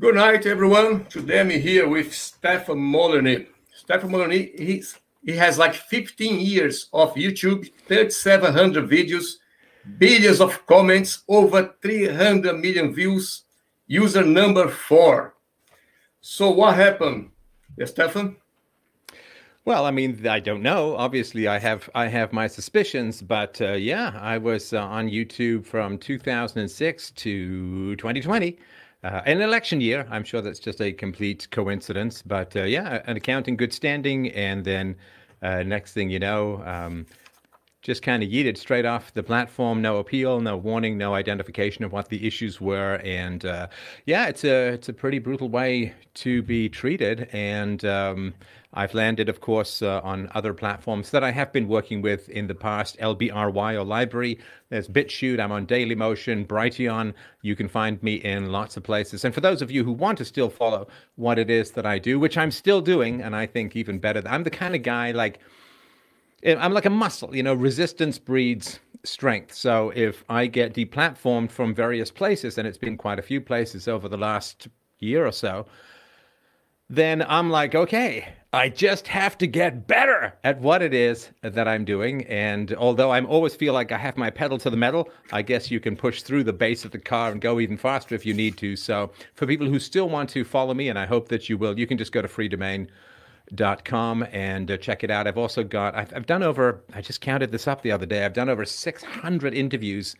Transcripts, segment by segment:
Good night, everyone. Today I'm here with Stefan Molyneux. Stefan Molyneux, he's, he has like 15 years of YouTube, 3,700 videos, billions of comments, over 300 million views, user number four. So what happened, yeah, Stefan? Well, I mean, I don't know. Obviously, I have I have my suspicions, but uh, yeah, I was uh, on YouTube from 2006 to 2020 uh, an election year. I'm sure that's just a complete coincidence, but uh, yeah, an account in good standing, and then uh, next thing you know, um, just kind of yeeted straight off the platform. No appeal, no warning, no identification of what the issues were, and uh, yeah, it's a it's a pretty brutal way to be treated, and. Um, I've landed, of course, uh, on other platforms that I have been working with in the past. LBRY or LBRY. There's BitChute. I'm on Dailymotion, Brighteon. You can find me in lots of places. And for those of you who want to still follow what it is that I do, which I'm still doing, and I think even better, I'm the kind of guy like I'm like a muscle. You know, resistance breeds strength. So if I get deplatformed from various places, and it's been quite a few places over the last year or so then I'm like, okay, I just have to get better at what it is that I'm doing. And although I'm always feel like I have my pedal to the metal, I guess you can push through the base of the car and go even faster if you need to. So for people who still want to follow me, and I hope that you will, you can just go to freedomain.com and uh, check it out. I've also got, I've, I've done over, I just counted this up the other day, I've done over 600 interviews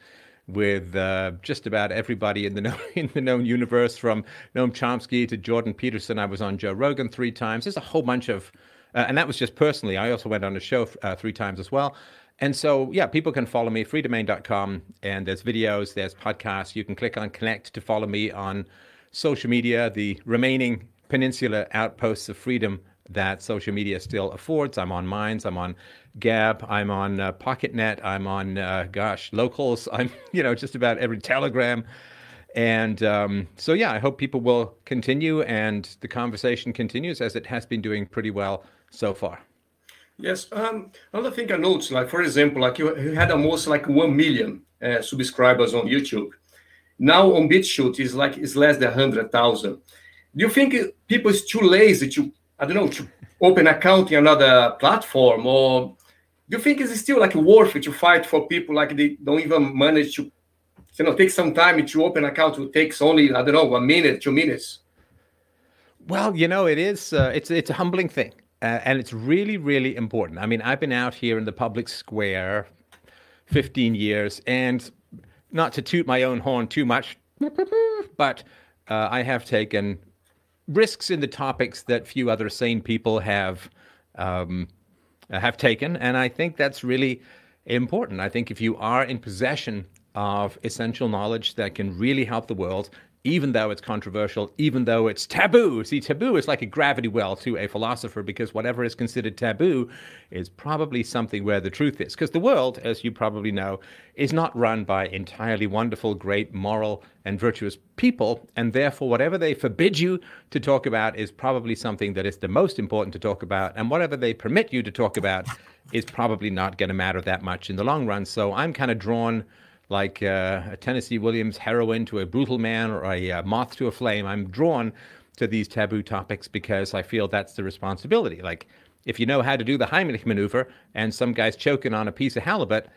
with uh, just about everybody in the known, in the known universe, from Noam Chomsky to Jordan Peterson. I was on Joe Rogan three times. There's a whole bunch of, uh, and that was just personally. I also went on a show uh, three times as well. And so, yeah, people can follow me, freedomain.com, and there's videos, there's podcasts. You can click on connect to follow me on social media, the remaining peninsula outposts of freedom that social media still affords. I'm on Minds, I'm on Gab, I'm on uh, PocketNet, I'm on, uh, gosh, Locals, I'm, you know, just about every Telegram. And um, so, yeah, I hope people will continue and the conversation continues as it has been doing pretty well so far. Yes. Um, another thing I noticed, like, for example, like you, you had almost like 1 million uh, subscribers on YouTube. Now on BitChute is like, it's less than 100,000. Do you think people is too lazy to I don't know, to open account in another platform? Or you think it's still like worth it to fight for people like they don't even manage to, you know, take some time to open an account? It takes only, I don't know, one minute, two minutes. Well, you know, it is, uh, it's, it's a humbling thing. Uh, and it's really, really important. I mean, I've been out here in the public square 15 years, and not to toot my own horn too much, but uh, I have taken risks in the topics that few other sane people have um, Uh, have taken, and I think that's really important. I think if you are in possession of essential knowledge that can really help the world, even though it's controversial, even though it's taboo. See, taboo is like a gravity well to a philosopher because whatever is considered taboo is probably something where the truth is. Because the world, as you probably know, is not run by entirely wonderful, great, moral, and virtuous people. And therefore, whatever they forbid you to talk about is probably something that is the most important to talk about. And whatever they permit you to talk about is probably not going to matter that much in the long run. So I'm kind of drawn like uh, a Tennessee Williams heroine to a brutal man or a uh, moth to a flame. I'm drawn to these taboo topics because I feel that's the responsibility. Like, if you know how to do the Heimlich maneuver and some guy's choking on a piece of halibut,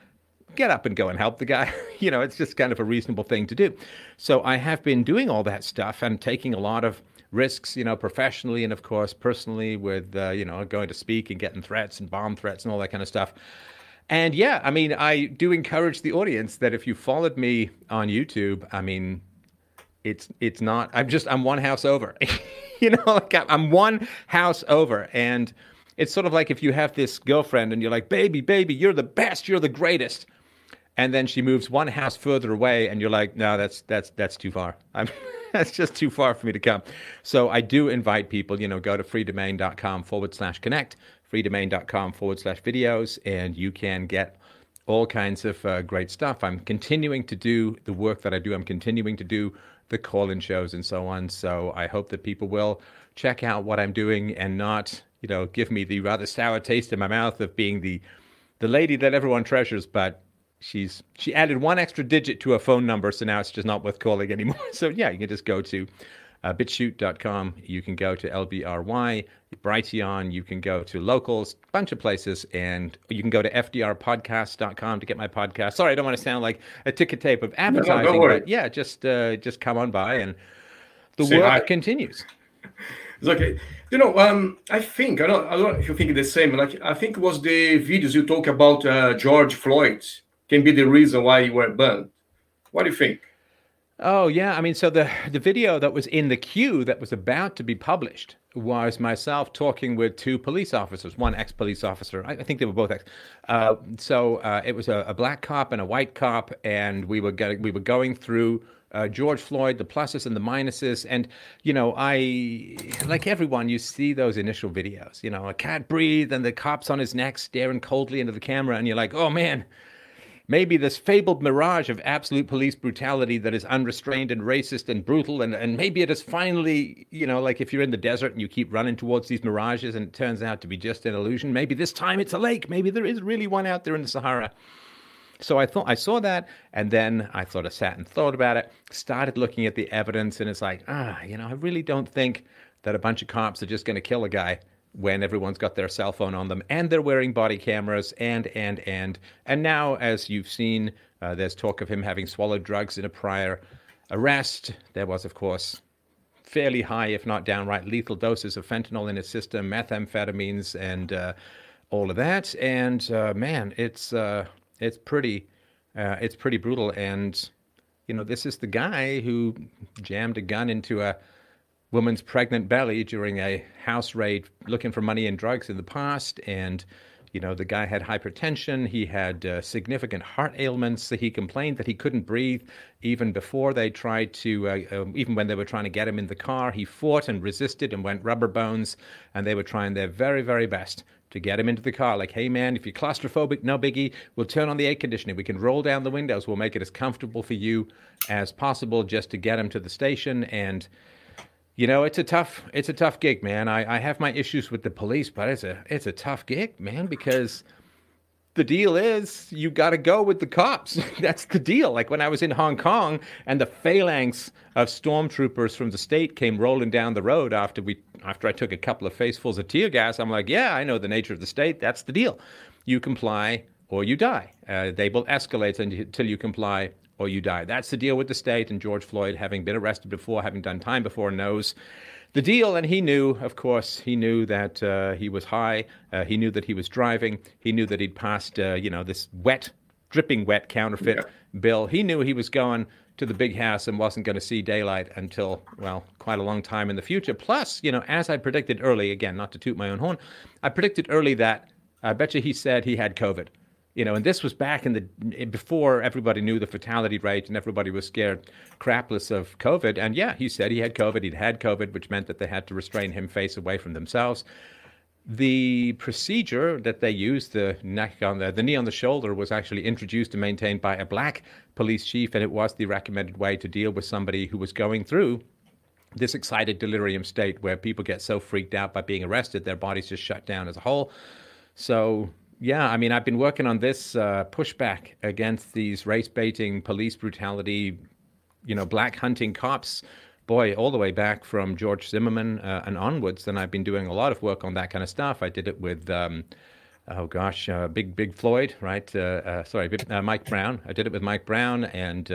get up and go and help the guy. you know, it's just kind of a reasonable thing to do. So I have been doing all that stuff and taking a lot of risks, you know, professionally and of course personally with, uh, you know, going to speak and getting threats and bomb threats and all that kind of stuff. And yeah, I mean, I do encourage the audience that if you followed me on YouTube, I mean, it's it's not. I'm just I'm one house over. you know, like I'm one house over, and it's sort of like if you have this girlfriend and you're like, baby, baby, you're the best, you're the greatest, and then she moves one house further away, and you're like, no, that's that's that's too far. I'm that's just too far for me to come. So I do invite people, you know, go to freedomain.com forward slash connect freedomain.com forward slash videos, and you can get all kinds of uh, great stuff. I'm continuing to do the work that I do. I'm continuing to do the call in shows and so on. So I hope that people will check out what I'm doing and not, you know, give me the rather sour taste in my mouth of being the the lady that everyone treasures, but she's she added one extra digit to a phone number, so now it's just not worth calling anymore. So yeah, you can just go to uh, bitchute.com. You can go to LBRY, Brighteon. You can go to Locals, a bunch of places, and you can go to FDRpodcast.com to get my podcast. Sorry, I don't want to sound like a ticket tape of advertising, no, but yeah, just uh, just come on by and the Say work hi. continues. It's okay. You know, um, I think I don't, I don't know if you think the same. Like I think it was the videos you talk about uh, George Floyd can be the reason why you were banned. What do you think? Oh yeah, I mean, so the the video that was in the queue that was about to be published was myself talking with two police officers, one ex police officer. I, I, think they were both ex. Uh, so uh, it was a, a, black cop and a white cop, and we were getting, we were going through. Uh, George Floyd, the pluses and the minuses, and you know, I like everyone. You see those initial videos. You know, a cat breathe, and the cops on his neck staring coldly into the camera, and you're like, "Oh man, maybe this fabled mirage of absolute police brutality that is unrestrained and racist and brutal and, and maybe it is finally you know like if you're in the desert and you keep running towards these mirages and it turns out to be just an illusion maybe this time it's a lake. Maybe there is really one out there in the sahara. So i thought i saw that and then i sort of sat and thought about it started looking at the evidence and it's like ah you know i really don't think that a bunch of cops are just going to kill a guy when everyone's got their cell phone on them and they're wearing body cameras and and and. And now as you've seen uh, there's talk of him having swallowed drugs in a prior arrest. There was of course fairly high if not downright lethal doses of fentanyl in his system methamphetamines and uh, all of that. And uh, man it's uh, it's pretty uh, it's pretty brutal. And you know this is the guy who jammed a gun into a woman's pregnant belly during a house raid looking for money and drugs in the past. And, you know, the guy had hypertension. He had uh, significant heart ailments. So he complained that he couldn't breathe even before they tried to, uh, uh, even when they were trying to get him in the car. He fought and resisted and went rubber bones. And they were trying their very, very best to get him into the car. Like, hey, man, if you're claustrophobic, no biggie. We'll turn on the air conditioning. We can roll down the windows. We'll make it as comfortable for you as possible just to get him to the station. And, you know, it's a tough it's a tough gig, man. I, I have my issues with the police, but it's a it's a tough gig, man, because the deal is you got to go with the cops. That's the deal. Like when I was in Hong Kong and the phalanx of stormtroopers from the state came rolling down the road after we after I took a couple of facefuls of tear gas, I'm like, yeah, I know the nature of the state. That's the deal. You comply or you die. Uh, they will escalate until you comply or you die. That's the deal with the state. And George Floyd, having been arrested before, having done time before, knows the deal. And he knew, of course, he knew that uh, he was high. Uh, he knew that he was driving. He knew that he'd passed, uh, you know, this wet, dripping wet counterfeit yeah. bill. He knew he was going to the big house and wasn't going to see daylight until, well, quite a long time in the future. Plus, you know, as I predicted early, again, not to toot my own horn, I predicted early that I bet you he said he had COVID you know, and this was back in the before everybody knew the fatality rate and everybody was scared crapless of COVID. And yeah, he said he had COVID. He'd had COVID, which meant that they had to restrain him face away from themselves. The procedure that they used, the neck on the, the knee on the shoulder, was actually introduced and maintained by a black police chief, and it was the recommended way to deal with somebody who was going through this excited delirium state where people get so freaked out by being arrested, their bodies just shut down as a whole. So yeah, I mean, I've been working on this uh, pushback against these race baiting, police brutality, you know, black hunting cops. Boy, all the way back from George Zimmerman uh, and onwards, and I've been doing a lot of work on that kind of stuff. I did it with, um, oh gosh, uh, Big Big Floyd, right? Uh, uh, sorry, uh, Mike Brown. I did it with Mike Brown, and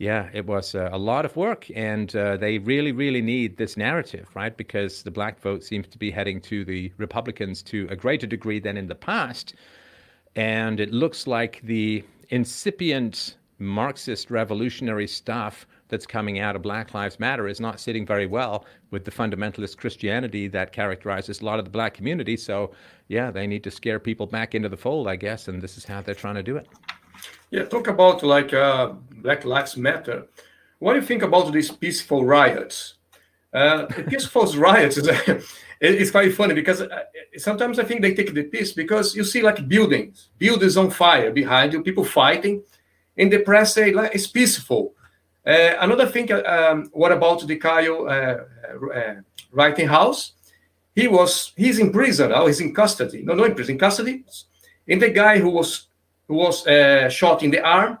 yeah, it was uh, a lot of work, and uh, they really, really need this narrative, right? Because the black vote seems to be heading to the Republicans to a greater degree than in the past. And it looks like the incipient Marxist revolutionary stuff that's coming out of Black Lives Matter is not sitting very well with the fundamentalist Christianity that characterizes a lot of the black community. So, yeah, they need to scare people back into the fold, I guess, and this is how they're trying to do it. Yeah, talk about like uh, Black Lives Matter. What do you think about these peaceful riots? Uh, peaceful riots is it's quite funny because uh, sometimes I think they take the piece because you see like buildings, buildings on fire behind you, people fighting, and the press say like it's peaceful. Uh, another thing, uh, um, what about the Kyle uh, uh, Rittenhouse? He was he's in prison now. He's in custody. No, no, in prison, custody. And the guy who was who was uh, shot in the arm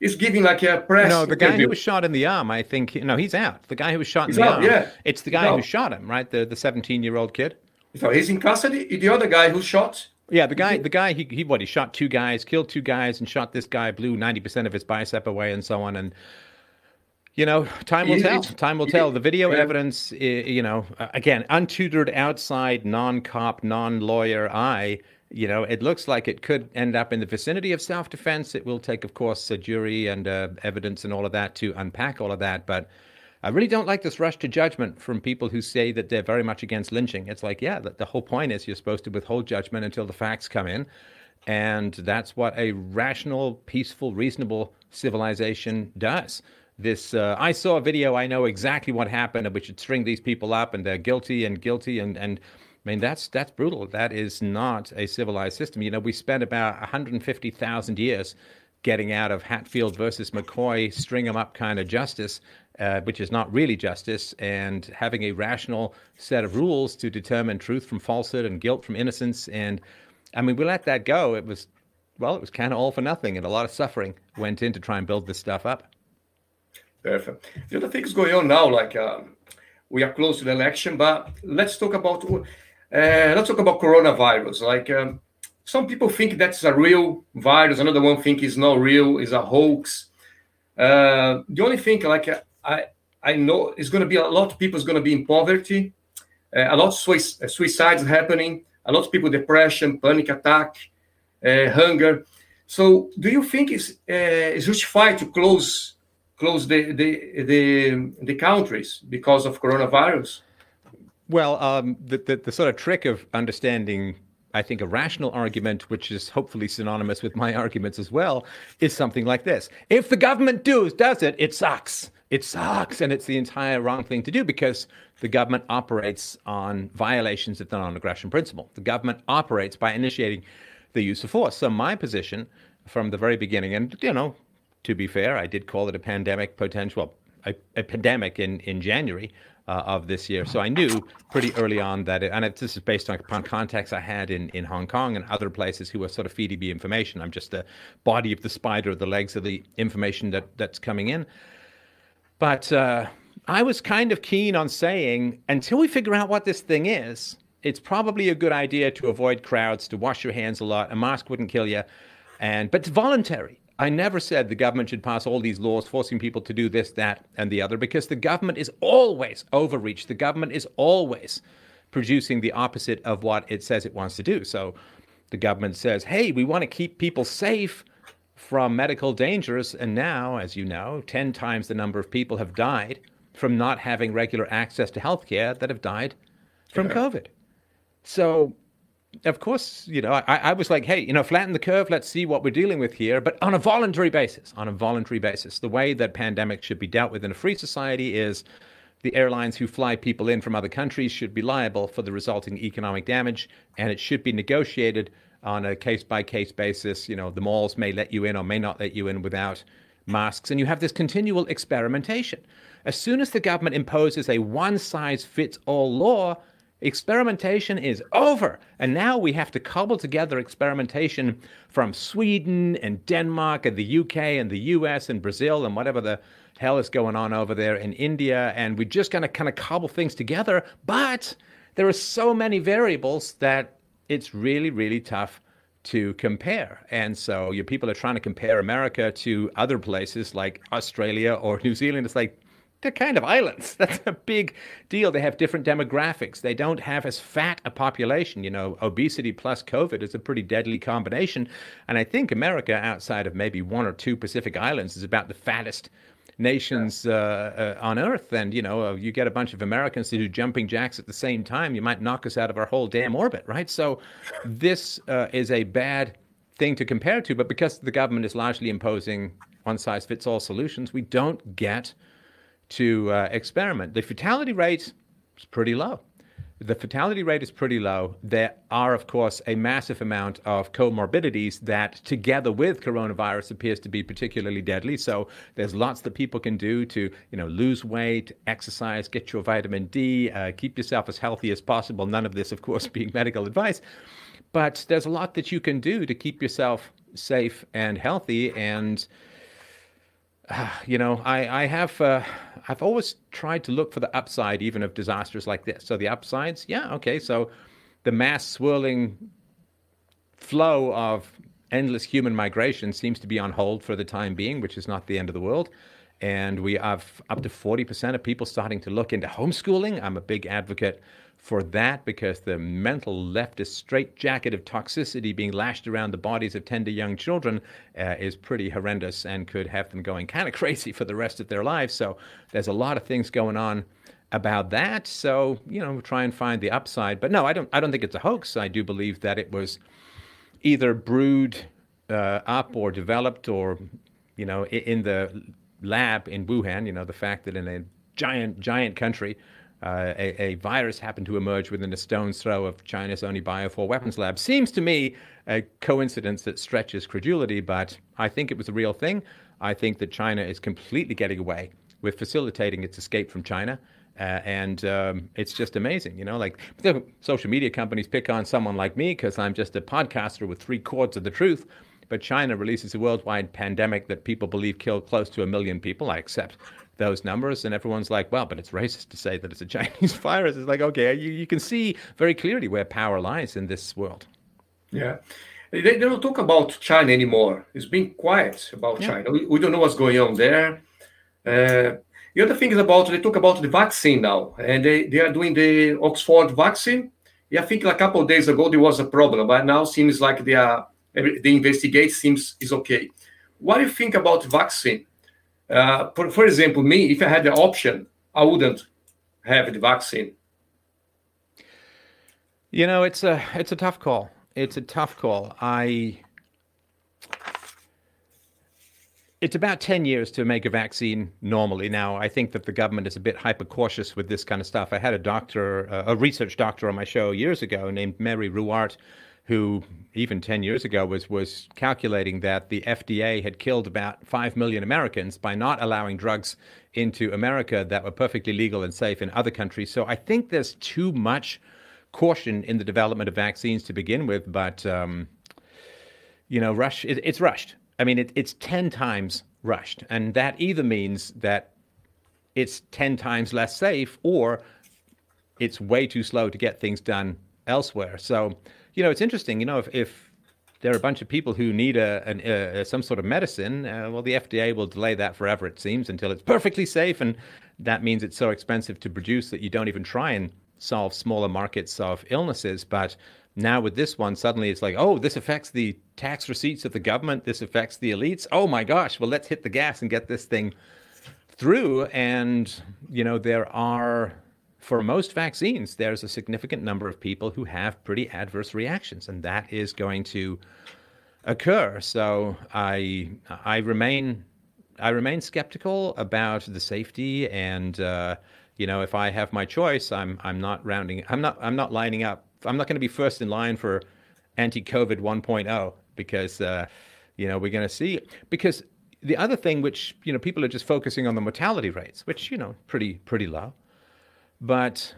He's giving like a press. No, the guy interview. who was shot in the arm, I think. No, he's out. The guy who was shot He's in the out, arm. yeah. It's the guy who shot him, right? The the 17 year old kid. So he's in custody. The other guy who shot. Yeah, the guy, the guy, he, he what? He shot two guys, killed two guys, and shot this guy, blew ninety percent of his bicep away, and so on. And you know, time will tell. Time will tell. The video evidence, you know, again, untutored, outside, non-cop, non-lawyer eye. You know, it looks like it could end up in the vicinity of self-defense. It will take, of course, a jury and uh, evidence and all of that to unpack all of that. But I really don't like this rush to judgment from people who say that they're very much against lynching. It's like, yeah, the, the whole point is you're supposed to withhold judgment until the facts come in. And that's what a rational, peaceful, reasonable civilization does. This, uh, I saw a video, I know exactly what happened, and we should string these people up, and they're guilty and guilty. And, and I mean, that's, that's brutal. That is not a civilized system. You know, we spent about 150,000 years getting out of Hatfield versus McCoy, string them up kind of justice, uh, which is not really justice, and having a rational set of rules to determine truth from falsehood and guilt from innocence. And I mean, we let that go. It was, well, it was kind of all for nothing, and a lot of suffering went in to try and build this stuff up. Perfect. The other things going on now, like um, we are close to the election, but let's talk about uh, let's talk about coronavirus. Like um, some people think that's a real virus, another one think it's not real, is a hoax. Uh, the only thing, like uh, I I know, is going to be a lot of people is going to be in poverty, uh, a lot of sui- suicides happening, a lot of people depression, panic attack, uh, hunger. So, do you think it's uh, it's justified to close close the the the, the countries because of coronavirus? Well, um, the, the the sort of trick of understanding, I think, a rational argument, which is hopefully synonymous with my arguments as well, is something like this: If the government does does it, it sucks. It sucks, and it's the entire wrong thing to do because the government operates on violations of the non-aggression principle. The government operates by initiating the use of force. So my position from the very beginning, and you know, to be fair, I did call it a pandemic potential, a, a pandemic in in January uh, of this year. So I knew pretty early on that, it, and it, this is based on, upon contacts I had in in Hong Kong and other places who were sort of feeding me information. I'm just the body of the spider, of the legs of the information that that's coming in. But uh, I was kind of keen on saying until we figure out what this thing is, it's probably a good idea to avoid crowds, to wash your hands a lot. A mask wouldn't kill you, and but it's voluntary. I never said the government should pass all these laws forcing people to do this, that, and the other, because the government is always overreach. The government is always producing the opposite of what it says it wants to do. So the government says, hey, we want to keep people safe from medical dangers. And now, as you know, 10 times the number of people have died from not having regular access to healthcare that have died from Yeah. COVID. So, of course, you know, I, I was like, hey, you know, flatten the curve. Let's see what we're dealing with here, but on a voluntary basis. On a voluntary basis. The way that pandemics should be dealt with in a free society is the airlines who fly people in from other countries should be liable for the resulting economic damage, and it should be negotiated on a case by case basis. You know, the malls may let you in or may not let you in without masks, and you have this continual experimentation. As soon as the government imposes a one size fits all law, experimentation is over. And now we have to cobble together experimentation from Sweden and Denmark and the UK and the US and Brazil and whatever the hell is going on over there in India. And we're just going to kind of cobble things together. But there are so many variables that it's really, really tough to compare. And so your people are trying to compare America to other places like Australia or New Zealand. It's like, they're kind of islands. That's a big deal. They have different demographics. They don't have as fat a population. You know, obesity plus COVID is a pretty deadly combination. And I think America, outside of maybe one or two Pacific islands, is about the fattest nations uh, uh, on earth. And, you know, uh, you get a bunch of Americans to do jumping jacks at the same time, you might knock us out of our whole damn orbit, right? So this uh, is a bad thing to compare to. But because the government is largely imposing one size fits all solutions, we don't get to uh, experiment. The fatality rate is pretty low. The fatality rate is pretty low. There are, of course, a massive amount of comorbidities that, together with coronavirus, appears to be particularly deadly. So there's lots that people can do to, you know, lose weight, exercise, get your vitamin D, uh, keep yourself as healthy as possible. None of this, of course, being medical advice, but there's a lot that you can do to keep yourself safe and healthy. And you know, I, I have, uh, I've always tried to look for the upside, even of disasters like this. So the upsides, yeah, okay. So the mass swirling flow of endless human migration seems to be on hold for the time being, which is not the end of the world. And we have up to 40% of people starting to look into homeschooling. I'm a big advocate for that because the mental leftist straitjacket of toxicity being lashed around the bodies of tender young children uh, is pretty horrendous and could have them going kind of crazy for the rest of their lives. So there's a lot of things going on about that. So you know, try and find the upside. But no, I don't. I don't think it's a hoax. I do believe that it was either brewed uh, up or developed or you know in the lab in Wuhan. You know, the fact that in a giant giant country uh, a, a, virus happened to emerge within a stone's throw of China's only biofor weapons lab seems to me a coincidence that stretches credulity, but I think it was a real thing. I think that China is completely getting away with facilitating its escape from China. Uh, and um, it's just amazing, you know. Like social media companies pick on someone like me because I'm just a podcaster with three quarts of the truth. But China releases a worldwide pandemic that people believe killed close to a million people. I accept those numbers, and everyone's like, well, but it's racist to say that it's a Chinese virus. It's like, okay, you, you can see very clearly where power lies in this world. Yeah. They, they don't talk about China anymore. It's been quiet about yeah. China. We, we, don't know what's going on there. Uh, the other thing is about they talk about the vaccine now, and they, they are doing the Oxford vaccine. Yeah, I think a couple of days ago there was a problem, but now seems like they are the investigate seems is okay. What do you think about vaccine? Uh, for, for example, me, if I had the option, I wouldn't have the vaccine. You know, it's a it's a tough call. It's a tough call. I it's about 10 years to make a vaccine normally. Now, I think that the government is a bit hyper cautious with this kind of stuff. I had a doctor, uh, a research doctor on my show years ago named Mary Ruwart, who even 10 years ago was was calculating that the FDA had killed about 5 million Americans by not allowing drugs into America that were perfectly legal and safe in other countries. So I think there's too much caution in the development of vaccines to begin with, but um, you know, rush it, it's rushed. I mean, it, it's 10 times rushed, and that either means that it's 10 times less safe or it's way too slow to get things done elsewhere. So you know, it's interesting. You know, if, if there are a bunch of people who need a, an, a some sort of medicine, uh, well, the FDA will delay that forever, it seems, until it's perfectly safe, and that means it's so expensive to produce that you don't even try and solve smaller markets of illnesses. But now with this one, suddenly it's like, oh, this affects the tax receipts of the government. This affects the elites. Oh my gosh! Well, let's hit the gas and get this thing through. And you know, there are for most vaccines, there's a significant number of people who have pretty adverse reactions, and that is going to occur. So I I remain I remain skeptical about the safety, and uh, you know if I have my choice, I'm I'm not rounding I'm not I'm not lining up. I'm not going to be first in line for anti-COVID 1.0 because uh, you know we're going to see because the other thing which you know people are just focusing on the mortality rates, which you know pretty pretty low. But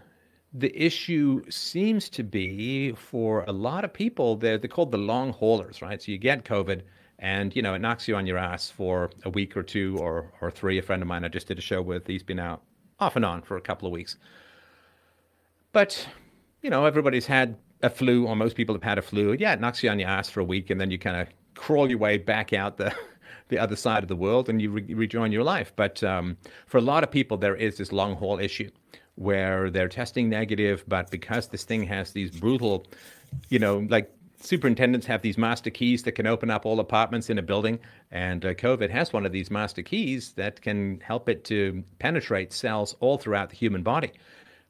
the issue seems to be for a lot of people, they're, they're called the long haulers, right? So you get COVID and, you know, it knocks you on your ass for a week or two or, or three. A friend of mine I just did a show with, he's been out off and on for a couple of weeks. But, you know, everybody's had a flu, or most people have had a flu. Yeah, it knocks you on your ass for a week and then you kind of crawl your way back out the the other side of the world and you re- rejoin your life. But um, for a lot of people, there is this long haul issue where they're testing negative, but because this thing has these brutal, you know, like superintendents have these master keys that can open up all apartments in a building, and uh, COVID has one of these master keys that can help it to penetrate cells all throughout the human body.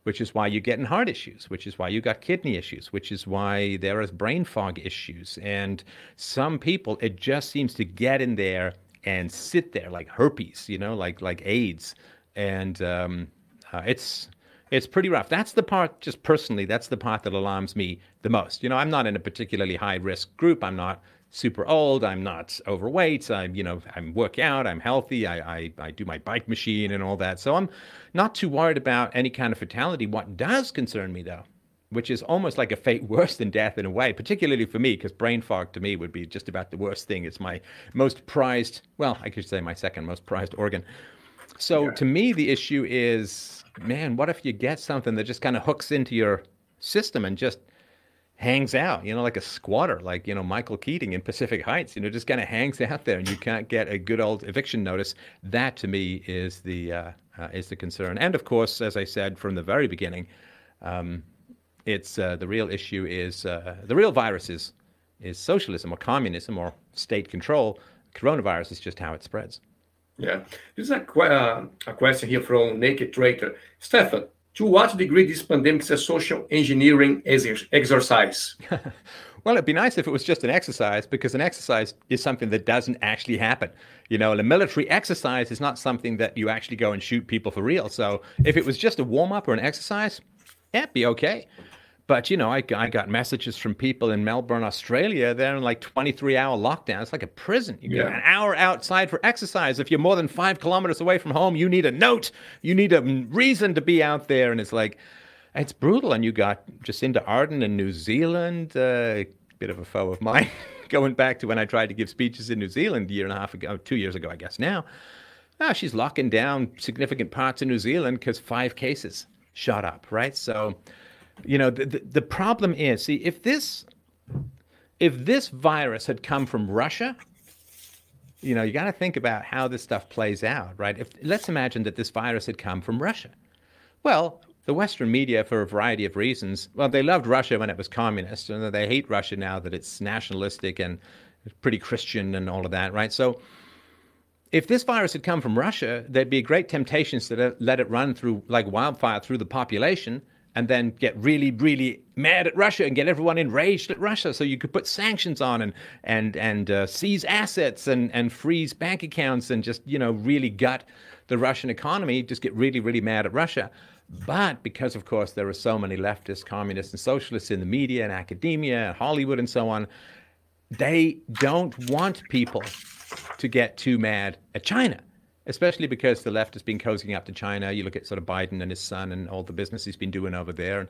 Which is why you're getting heart issues, which is why you got kidney issues, which is why there is brain fog issues. And some people, it just seems to get in there and sit there like herpes, you know, like like AIDS, and um, uh, it's it's pretty rough. That's the part, just personally, that's the part that alarms me the most. You know, I'm not in a particularly high risk group. I'm not super old. I'm not overweight. I'm, you know, I'm work out. I'm healthy. I, I, I do my bike machine and all that. So I'm not too worried about any kind of fatality. What does concern me, though, which is almost like a fate worse than death in a way, particularly for me, because brain fog to me would be just about the worst thing. It's my most prized, well, I could say my second most prized organ. So yeah. to me, the issue is, man, what if you get something that just kind of hooks into your system and just hangs out, you know, like a squatter, like, you know, Michael Keaton in Pacific Heights, you know, just kind of hangs out there and you can't get a good old eviction notice. That to me is the, uh, uh, is the concern. And of course, as I said from the very beginning, um, it's uh, the real issue is uh, the real virus is, is socialism or communism or state control. Coronavirus is just how it spreads. Yeah, there's a, uh, a question here from Naked Trader. Stefan, to what degree this pandemic is a social engineering exercise? well, it'd be nice if it was just an exercise because an exercise is something that doesn't actually happen. You know, a military exercise is not something that you actually go and shoot people for real. So if it was just a warm up or an exercise, yeah, it'd be okay. But you know, I, I got messages from people in Melbourne, Australia. They're in like 23 hour lockdown. It's like a prison. You yeah. an hour outside for exercise. If you're more than five kilometers away from home, you need a note. You need a reason to be out there. And it's like, it's brutal. And you got Jacinda Ardern in New Zealand, a uh, bit of a foe of mine, going back to when I tried to give speeches in New Zealand a year and a half ago, two years ago, I guess now. Now she's locking down significant parts of New Zealand because five cases shot up, right? So you know, the, the, the problem is, see, if this if this virus had come from Russia, you know, you got to think about how this stuff plays out, right? If let's imagine that this virus had come from Russia. Well, the Western media, for a variety of reasons, well, they loved Russia when it was communist, and they hate Russia now that it's nationalistic and pretty Christian and all of that, right? So, if this virus had come from Russia, there'd be great temptations to let it run through like wildfire through the population and then get really, really mad at Russia and get everyone enraged at Russia. So you could put sanctions on and and and uh, seize assets and and freeze bank accounts and just you know really gut the Russian economy. Just get really, really mad at Russia. But because, of course, there are so many leftists, communists, and socialists in the media and academia and Hollywood and so on, they don't want people to get too mad at China especially because the left has been cozying up to China. You look at sort of Biden and his son and all the business he's been doing over there. And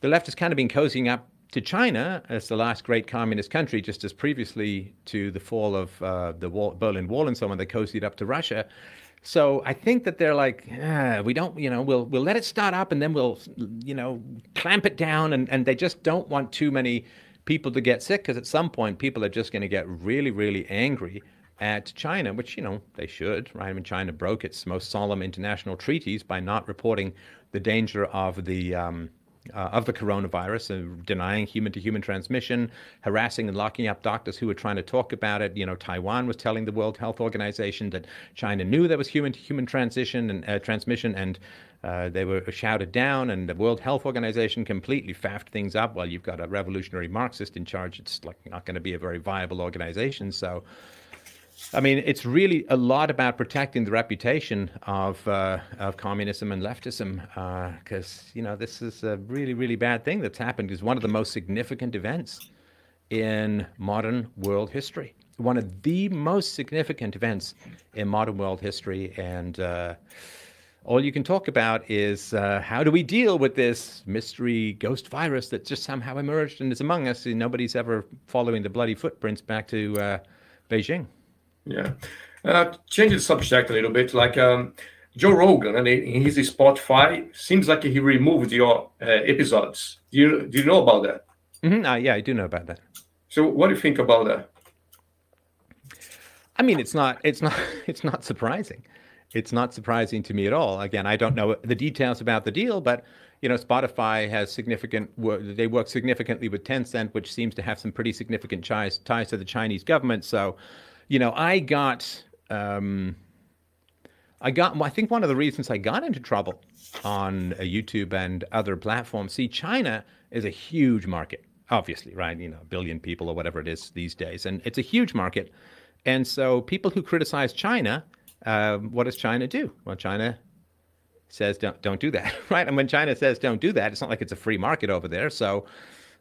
the left has kind of been cozying up to China as the last great communist country, just as previously to the fall of uh, the wall, Berlin Wall and so on, they cozied up to Russia. So I think that they're like, ah, we don't, you know, we'll we'll let it start up and then we'll, you know, clamp it down, and and they just don't want too many people to get sick because at some point people are just going to get really really angry at China, which, you know, they should, right? I mean, China broke its most solemn international treaties by not reporting the danger of the. Um, uh, of the coronavirus and denying human to human transmission, harassing and locking up doctors who were trying to talk about it. You know, Taiwan was telling the World Health Organization that China knew there was human to human transition and uh, transmission, and uh, they were shouted down. And the World Health Organization completely faffed things up. Well, you've got a revolutionary Marxist in charge. It's like not going to be a very viable organization. So. I mean, it's really a lot about protecting the reputation of uh, of communism and leftism, because uh, you know this is a really, really bad thing that's happened. It's one of the most significant events in modern world history. One of the most significant events in modern world history, and uh, all you can talk about is uh, how do we deal with this mystery ghost virus that just somehow emerged and is among us, and nobody's ever following the bloody footprints back to uh, Beijing. Yeah. Uh, change the subject a little bit. Like um, Joe Rogan, and in his Spotify, seems like he removed your uh, episodes. Do you do you know about that? Mm-hmm. Uh, yeah, I do know about that. So, what do you think about that? I mean, it's not it's not it's not surprising. It's not surprising to me at all. Again, I don't know the details about the deal, but you know, Spotify has significant. They work significantly with Tencent, which seems to have some pretty significant ties ties to the Chinese government. So, you know, I got, um, I got. I think one of the reasons I got into trouble on uh, YouTube and other platforms. See, China is a huge market, obviously, right? You know, a billion people or whatever it is these days, and it's a huge market. And so, people who criticize China, uh, what does China do? Well, China says don't don't do that, right? And when China says don't do that, it's not like it's a free market over there. So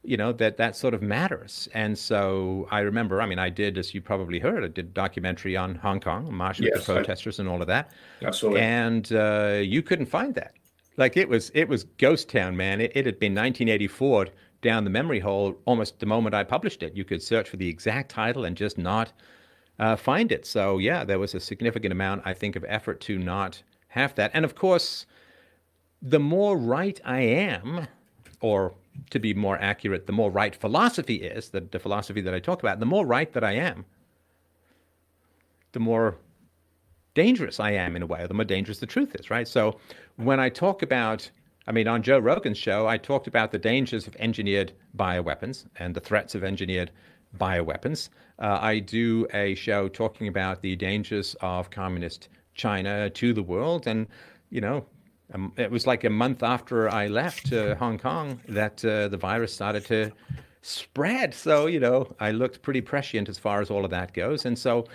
you know that that sort of matters and so i remember i mean i did as you probably heard i did a documentary on hong kong march with yes, the protesters I, and all of that absolutely and uh, you couldn't find that like it was it was ghost town, man. It, it had been 1984 down the memory hole almost the moment I published it. You could search for the exact title and just not uh, find it. So yeah, there was a significant amount, I think, of effort to not have that. And of course, the more right I am, or to be more accurate, the more right philosophy is, the, the philosophy that I talk about, the more right that I am, the more dangerous I am in a way, the more dangerous the truth is, right? So when I talk about, I mean, on Joe Rogan's show, I talked about the dangers of engineered bioweapons and the threats of engineered bioweapons. Uh, I do a show talking about the dangers of communist China to the world. And, you know, um, it was like a month after I left uh, Hong Kong that uh, the virus started to spread. So, you know, I looked pretty prescient as far as all of that goes. And so,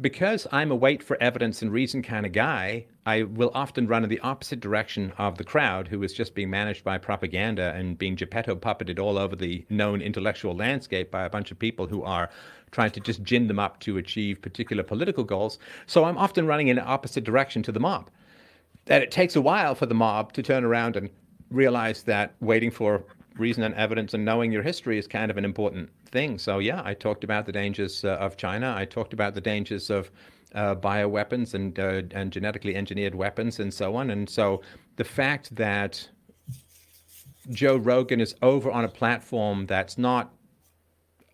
because I'm a wait for evidence and reason kind of guy, I will often run in the opposite direction of the crowd who is just being managed by propaganda and being Geppetto puppeted all over the known intellectual landscape by a bunch of people who are trying to just gin them up to achieve particular political goals. So I'm often running in the opposite direction to the mob. That it takes a while for the mob to turn around and realize that waiting for reason and evidence and knowing your history is kind of an important thing. So yeah, I talked about the dangers uh, of China. I talked about the dangers of uh, bioweapons and uh, and genetically engineered weapons and so on. And so the fact that Joe Rogan is over on a platform that's not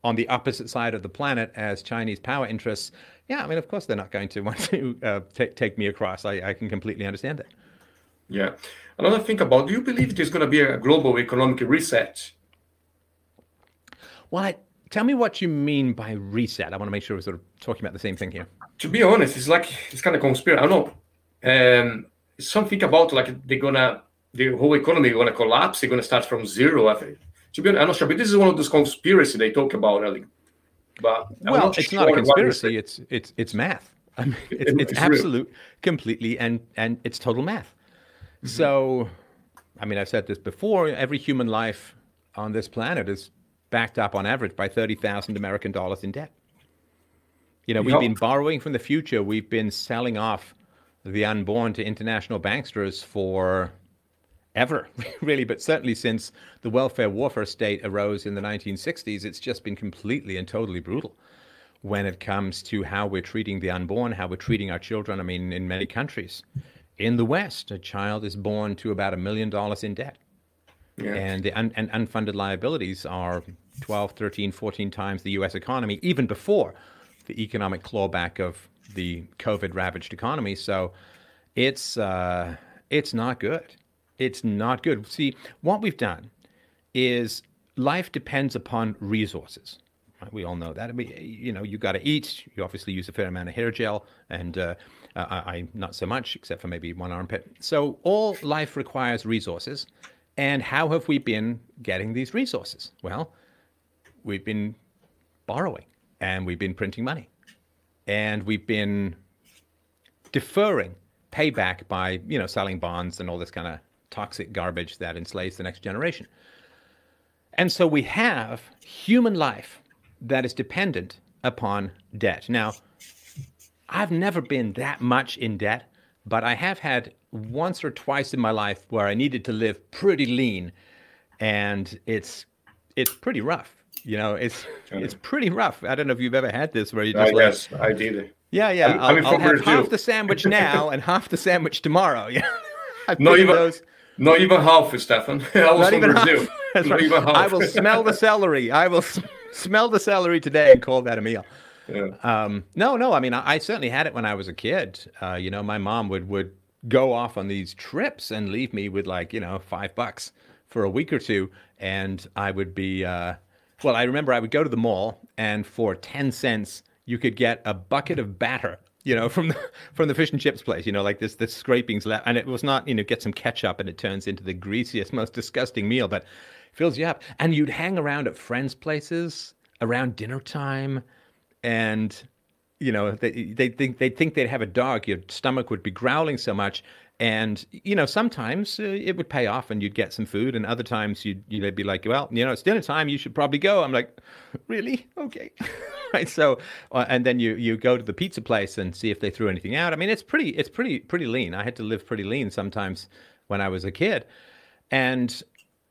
on the opposite side of the planet as Chinese power interests, yeah, I mean, of course they're not going to want to uh, take take me across. I, I can completely understand that. Yeah. Another thing about, do you believe there's going to be a global economic reset? Well, I, tell me what you mean by reset. I want to make sure we're sort of talking about the same thing here. To be honest, it's like it's kind of conspiracy. I don't know. Um, something about like they're gonna the whole economy gonna collapse. They're gonna start from zero. I think. To be honest, I'm not sure, but this is one of those conspiracy they talk about. Really. But well, it's sure not a conspiracy. It's it's it's math. I mean, it's, it's, it's absolute, real. completely, and and it's total math. Mm-hmm. So, I mean, I've said this before. Every human life on this planet is backed up on average by 30,000 American dollars in debt. You know, we've been borrowing from the future. We've been selling off the unborn to international banksters for ever, really, but certainly since the welfare warfare state arose in the 1960s, it's just been completely and totally brutal when it comes to how we're treating the unborn, how we're treating our children. I mean, in many countries. In the West, a child is born to about a million dollars in debt. Yeah. And the un- and unfunded liabilities are 12, 13, 14 times the US economy, even before the economic clawback of the COVID ravaged economy. So it's, uh, it's not good. It's not good. See, what we've done is life depends upon resources. We all know that. I mean, you know, you got to eat. You obviously use a fair amount of hair gel, and uh, I, I not so much, except for maybe one armpit. So all life requires resources. And how have we been getting these resources? Well, we've been borrowing and we've been printing money and we've been deferring payback by, you know, selling bonds and all this kind of toxic garbage that enslaves the next generation. And so we have human life that is dependent upon debt. Now, I've never been that much in debt, but I have had once or twice in my life where I needed to live pretty lean, and it's it's pretty rough. You know, it's it's pretty rough. I don't know if you've ever had this where you just uh, like, yes, I did. Yeah, yeah. I'll, I'll have half the sandwich now and half the sandwich tomorrow. Yeah, not even those. Not even half, Stefan. I was not even Half. Not even half. I will smell the celery. I will smell the celery today and call that a meal. Yeah. Um, no, no. I mean, I, I, certainly had it when I was a kid. Uh, you know, my mom would would go off on these trips and leave me with like you know five bucks for a week or two, and I would be uh, well. I remember I would go to the mall, and for ten cents you could get a bucket of batter. You know, from the from the fish and chips place, you know, like this, this scrapings left, and it was not, you know, get some ketchup, and it turns into the greasiest, most disgusting meal, but fills you up. And you'd hang around at friends' places around dinner time, and you know, they they think they'd think they'd have a dog. Your stomach would be growling so much, and you know, sometimes uh, it would pay off, and you'd get some food, and other times you'd you'd be like, well, you know, it's dinner time. You should probably go. I'm like, really? Okay, right. So, uh, and then you you go to the pizza place and see if they threw anything out. I mean, it's pretty it's pretty pretty lean. I had to live pretty lean sometimes when I was a kid, and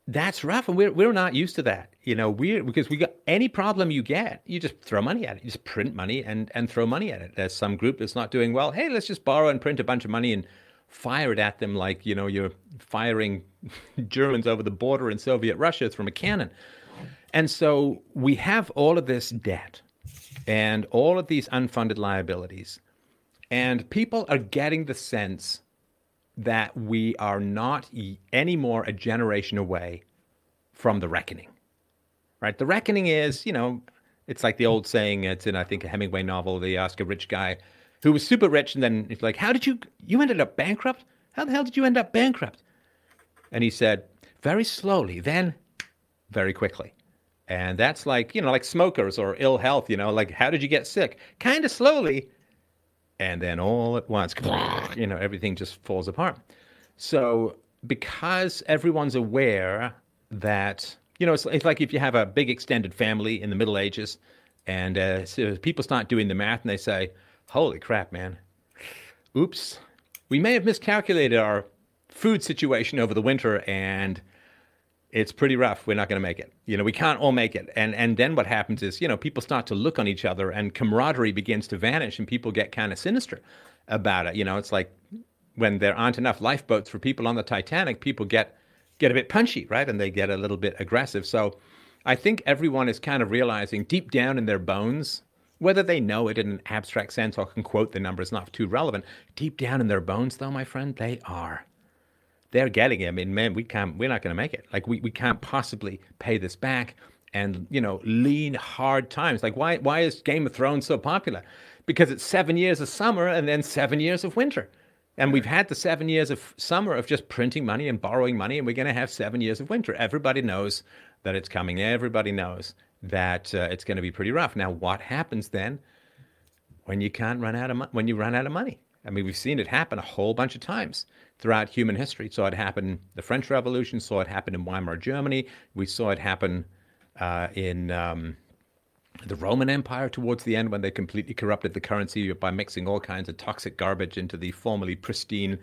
that's rough, and we're we're not used to that. You know, we because we got any problem you get, you just throw money at it. You just print money and and throw money at it. There's some group that's not doing well. Hey, let's just borrow and print a bunch of money and fire it at them like you know you're firing Germans over the border in Soviet Russia from a cannon. And so we have all of this debt and all of these unfunded liabilities, and people are getting the sense that we are not anymore a generation away from the reckoning. Right? The reckoning is, you know, it's like the old saying, it's in, I think, a Hemingway novel, they ask a rich guy who was super rich, and then it's like, How did you, you ended up bankrupt? How the hell did you end up bankrupt? And he said, Very slowly, then very quickly. And that's like, you know, like smokers or ill health, you know, like, how did you get sick? Kind of slowly, and then all at once, you know, everything just falls apart. So because everyone's aware that you know, it's, it's like if you have a big extended family in the Middle Ages, and uh, so people start doing the math and they say, "Holy crap, man! Oops, we may have miscalculated our food situation over the winter, and." it's pretty rough. We're not going to make it. You know, we can't all make it. And and then what happens is, you know, people start to look on each other, and camaraderie begins to vanish, and people get kind of sinister about it. You know, it's like when there aren't enough lifeboats for people on the Titanic, people get get a bit punchy, right? And they get a little bit aggressive. So I think everyone is kind of realizing deep down in their bones, whether they know it in an abstract sense or can quote the numbers, not too relevant. Deep down in their bones, though, my friend, they are they're getting it. I mean, man, we can't, we're not going to make it. Like we, we can't possibly pay this back and, you know, lean hard times. Like why, why is Game of Thrones so popular? Because it's seven years of summer and then seven years of winter. And we've had the seven years of summer of just printing money and borrowing money, and we're going to have seven years of winter. Everybody knows that it's coming. Everybody knows that uh, it's going to be pretty rough. Now, what happens then when you can't run out of mo- when you run out of money? I mean, we've seen it happen a whole bunch of times throughout human history. Saw it happen the French Revolution, saw it happen in Weimar Germany. We saw it happen uh, in um, the Roman Empire towards the end when they completely corrupted the currency by mixing all kinds of toxic garbage into the formerly pristine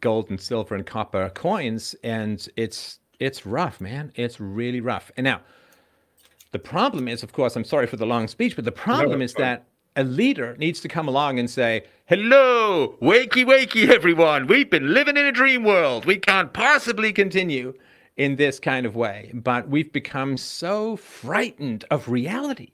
gold and silver and copper coins. And it's it's rough, man. It's really rough. And now, the problem is, of course, I'm sorry for the long speech, but the problem no, is fine. that a leader needs to come along and say, Hello, wakey, wakey, everyone. We've been living in a dream world. We can't possibly continue in this kind of way. But we've become so frightened of reality.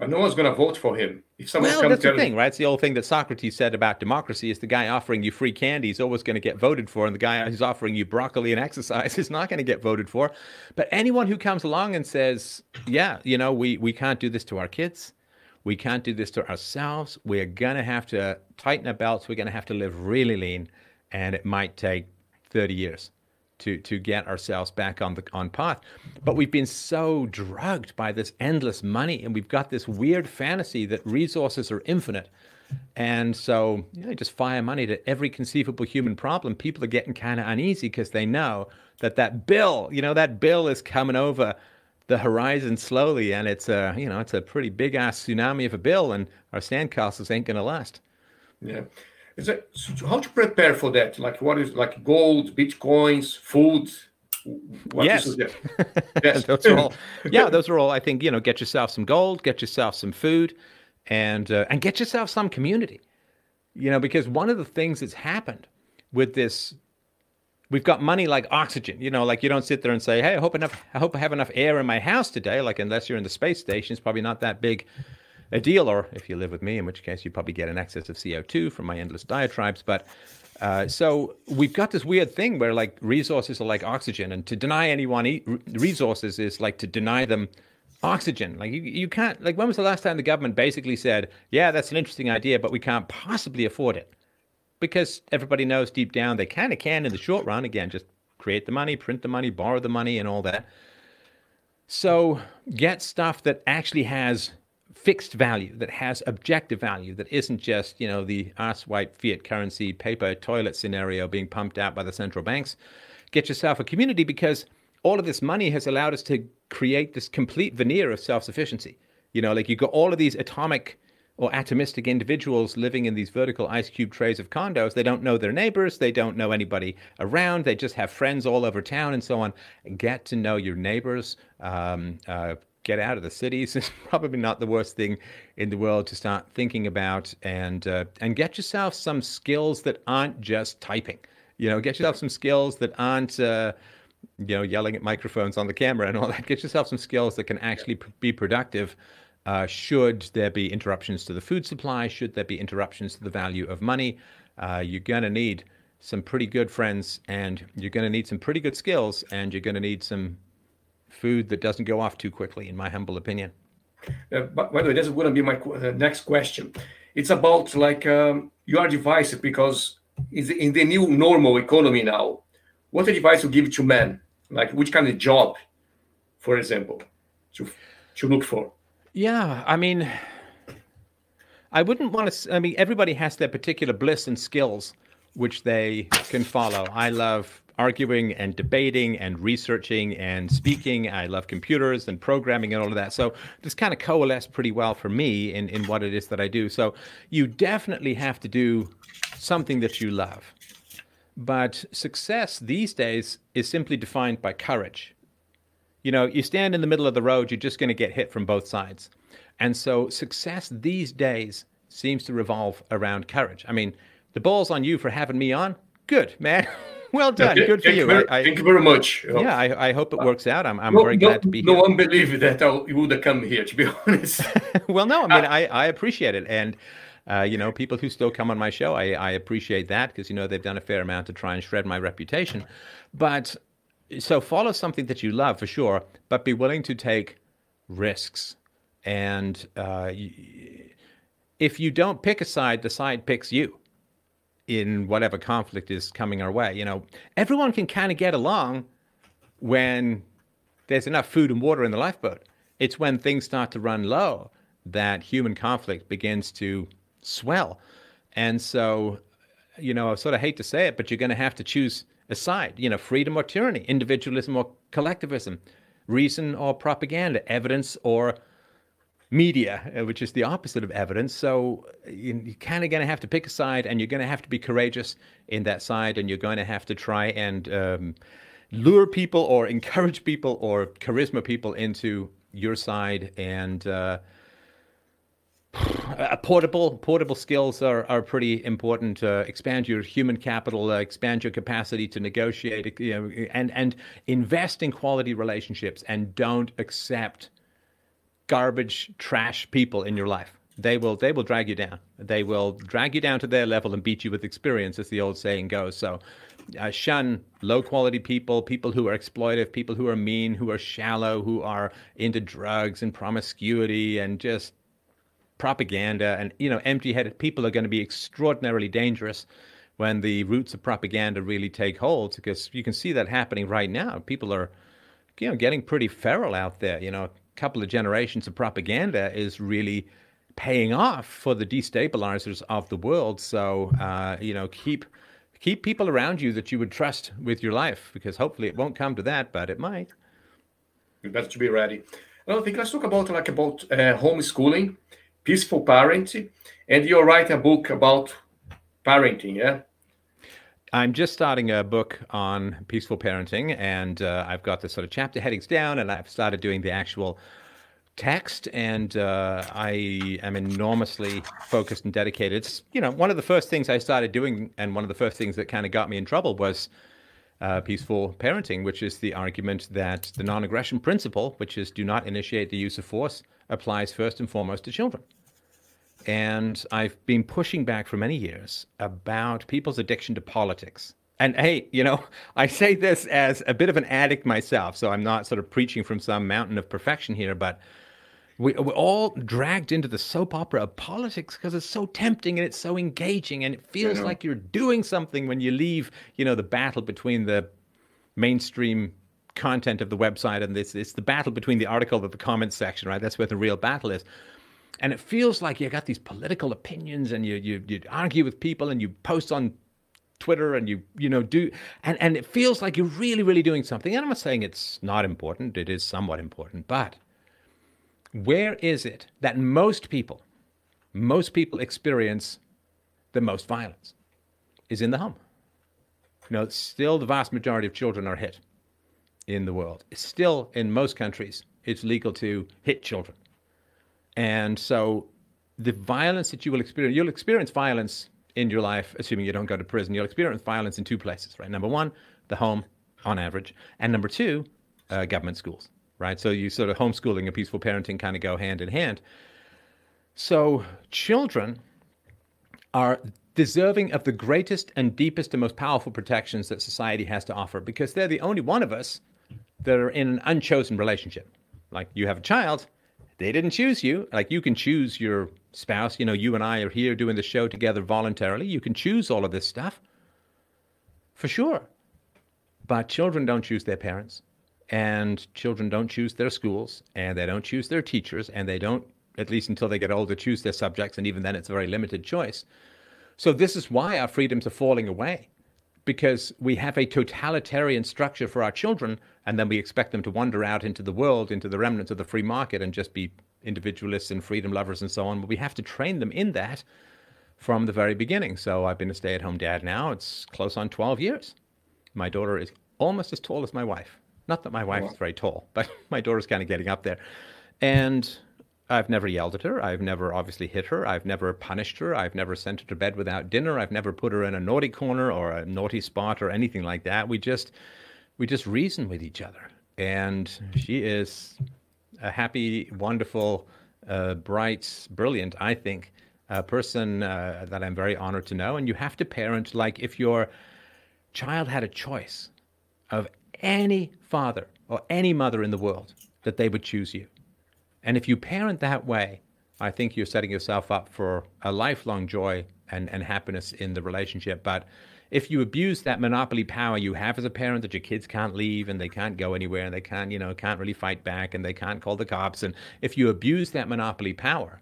But no one's going to vote for him. If someone well, that's the thing, right? It's the old thing that Socrates said about democracy: is the guy offering you free candy is always going to get voted for, and the guy who's offering you broccoli and exercise is not going to get voted for. But anyone who comes along and says, "Yeah, you know, we we can't do this to our kids," We can't do this to ourselves. We're going to have to tighten our belts. We're going to have to live really lean, and it might take 30 years to to get ourselves back on the on path. But we've been so drugged by this endless money, and we've got this weird fantasy that resources are infinite. And so, you know, just fire money to every conceivable human problem. People are getting kind of uneasy because they know that that bill, you know, that bill is coming over the horizon slowly, and it's a you know it's a pretty big ass tsunami of a bill, and our sandcastles ain't gonna last. Yeah, is it so how to prepare for that? Like what is like gold, bitcoins, food? What yes, yes. those are all. Yeah, those are all. I think you know, get yourself some gold, get yourself some food, and uh, and get yourself some community. You know, because one of the things that's happened with this we've got money like oxygen. You know, like you don't sit there and say, "Hey, I hope enough. I hope I have enough air in my house today." Like unless you're in the space station, it's probably not that big a deal. Or if you live with me, in which case you probably get an excess of CO2 from my endless diatribes. But uh, so we've got this weird thing where like resources are like oxygen, and to deny anyone resources is like to deny them oxygen. Like you, you can't. Like when was the last time the government basically said, "Yeah, that's an interesting idea, but we can't possibly afford it." because everybody knows deep down they kind of can in the short run. Again, just create the money, print the money, borrow the money, and all that. So get stuff that actually has fixed value, that has objective value, that isn't just, you know, the ass white fiat currency paper toilet scenario being pumped out by the central banks. Get yourself a community because all of this money has allowed us to create this complete veneer of self sufficiency. You know, like you've got all of these atomic or atomistic individuals living in these vertical ice cube trays of condos. They don't know their neighbors, they don't know anybody around, they just have friends all over town and so on. Get to know your neighbors. Um, uh, get out of the cities is probably not the worst thing in the world to start thinking about and uh, and get yourself some skills that aren't just typing you know get yourself some skills that aren't uh, you know yelling at microphones on the camera and all that get yourself some skills that can actually be productive uh, should there be interruptions to the food supply? Should there be interruptions to the value of money? Uh, you're going to need some pretty good friends and you're going to need some pretty good skills and you're going to need some food that doesn't go off too quickly, in my humble opinion. Uh, by the way, that's going to be my uh, next question. It's about like um, your advice because in the new normal economy now, what advice you give to men? Like which kind of job, for example, to to look for? Yeah, I mean, I wouldn't want to. I mean, everybody has their particular bliss and skills which they can follow. I love arguing and debating and researching and speaking. I love computers and programming and all of that. So this kind of coalesced pretty well for me in, in what it is that I do. So you definitely have to do something that you love. But success these days is simply defined by courage. You know, you stand in the middle of the road, you're just going to get hit from both sides. And so success these days seems to revolve around courage. I mean, the ball's on you for having me on. Good, man. well done. Yeah, Good for you. Very, I, thank you very much. Yeah, I, I hope it works out. I'm, I'm no, very glad no, to be no here. No one believed that I would have come here, to be honest. well, no, I mean, I, I appreciate it. And, uh, you know, people who still come on my show, I, I appreciate that because, you know, they've done a fair amount to try and shred my reputation. But so follow something that you love for sure, but be willing to take risks. And uh, if you don't pick a side, the side picks you in whatever conflict is coming our way. You know, everyone can kind of get along when there's enough food and water in the lifeboat. It's when things start to run low that human conflict begins to swell. And so, you know, I sort of hate to say it, but you're going to have to choose a side, you know, freedom or tyranny, individualism or collectivism, reason or propaganda, evidence or media, uh, which is the opposite of evidence. So you're kind of going to have to pick a side, and you're going to have to be courageous in that side, and you're going to have to try and um, lure people or encourage people or charisma people into your side and. Uh, uh, portable portable skills are, are pretty important. Uh, expand your human capital, uh, expand your capacity to negotiate, you know, and and invest in quality relationships, and don't accept garbage, trash people in your life. They will they will drag you down. They will drag you down to their level and beat you with experience, as the old saying goes. So. Uh, shun low quality people, people who are exploitive, people who are mean, who are shallow, who are into drugs and promiscuity and just propaganda and you know empty-headed people are going to be extraordinarily dangerous when the roots of propaganda really take hold because you can see that happening right now people are you know getting pretty feral out there you know couple of generations of propaganda is really paying off for the destabilizers of the world. So uh, you know keep keep people around you that you would trust with your life because hopefully it won't come to that but it might. You better to be ready. I think let's talk about like about uh, homeschooling peaceful parenting, and you write a book about parenting, yeah? I'm just starting a book on peaceful parenting, and uh, I've got the sort of chapter headings down, and I've started doing the actual text, and uh, I am enormously focused and dedicated. It's you know one of the first things I started doing, and one of the first things that kind of got me in trouble was uh, peaceful parenting, which is the argument that the non-aggression principle, which is do not initiate the use of force, applies first and foremost to children. And I've been pushing back for many years about people's addiction to politics. And hey, you know, I say this as a bit of an addict myself, so I'm not sort of preaching from some mountain of perfection here, but we, we're all dragged into the soap opera of politics because it's so tempting and it's so engaging and it feels yeah. like you're doing something when you leave, you know, the battle between the mainstream content of the website and this it's the battle between the article and the comments section, right? That's where the real battle is. And it feels like you got these political opinions and you you you argue with people and you post on Twitter and you you know do and and it feels like you're really really doing something. And I'm not saying it's not important. It is somewhat important, but where is it that most people most people experience the most violence is in the home. You know, still the vast majority of children are hit in the world. Still, in most countries, it's legal to hit children. And so the violence that you will experience, you'll experience violence in your life, assuming you don't go to prison. You'll experience violence in two places, right? Number one, the home on average. And number two, uh, government schools, right? So you sort of homeschooling and peaceful parenting kind of go hand in hand. So children are deserving of the greatest and deepest and most powerful protections that society has to offer because they're the only one of us that are in an unchosen relationship. Like you have a child, they didn't choose you. Like you can choose your spouse. You know, you and I are here doing the show together voluntarily. You can choose all of this stuff for sure. But children don't choose their parents, and children don't choose their schools, and they don't choose their teachers, and they don't, at least until they get older, choose their subjects. And even then, it's a very limited choice. So, this is why our freedoms are falling away because we have a totalitarian structure for our children, and then we expect them to wander out into the world, into the remnants of the free market, and just be individualists and freedom lovers and so on. But we have to train them in that from the very beginning. So I've been a stay at home dad now. It's close on 12 years. My daughter is almost as tall as my wife. Not that my wife is very tall, but my daughter's kind of getting up there. And I've never yelled at her. I've never obviously hit her. I've never punished her. I've never sent her to bed without dinner. I've never put her in a naughty corner or a naughty spot or anything like that. We just we just reason with each other. And she is a happy, wonderful, uh, bright, brilliant, I think, uh, person uh, that I'm very honored to know. And you have to parent like if your child had a choice of any father or any mother in the world, that they would choose you. And if you parent that way, I think you're setting yourself up for a lifelong joy and, and happiness in the relationship. But if you abuse that monopoly power you have as a parent that your kids can't leave and they can't go anywhere and they can't, you know, can't really fight back and they can't call the cops, and if you abuse that monopoly power,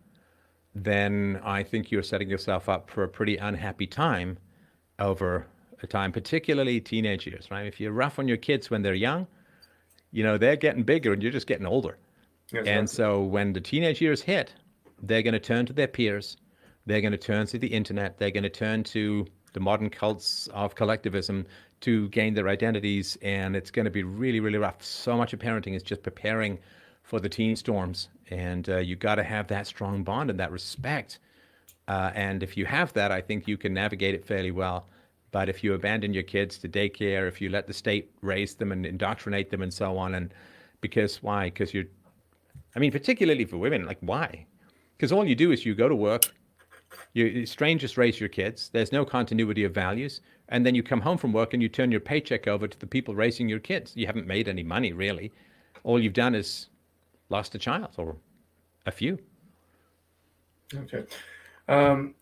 then I think you're setting yourself up for a pretty unhappy time over a time, particularly teenage years, right? If you're rough on your kids when they're young, you know, they're getting bigger and you're just getting older. Yes, and so when the teenage years hit, they're going to turn to their peers. They're going to turn to the internet. They're going to turn to the modern cults of collectivism to gain their identities. And it's going to be really, really rough. So much of parenting is just preparing for the teen storms. And uh, you've got to have that strong bond and that respect. Uh, and if you have that, I think you can navigate it fairly well. But if you abandon your kids to daycare, if you let the state raise them and indoctrinate them and so on, and because why? Because you're I mean, particularly for women, like why? Because all you do is you go to work, you strangers raise your kids. There's no continuity of values, and then you come home from work and you turn your paycheck over to the people raising your kids. You haven't made any money really. All you've done is lost a child or a few. Okay, um,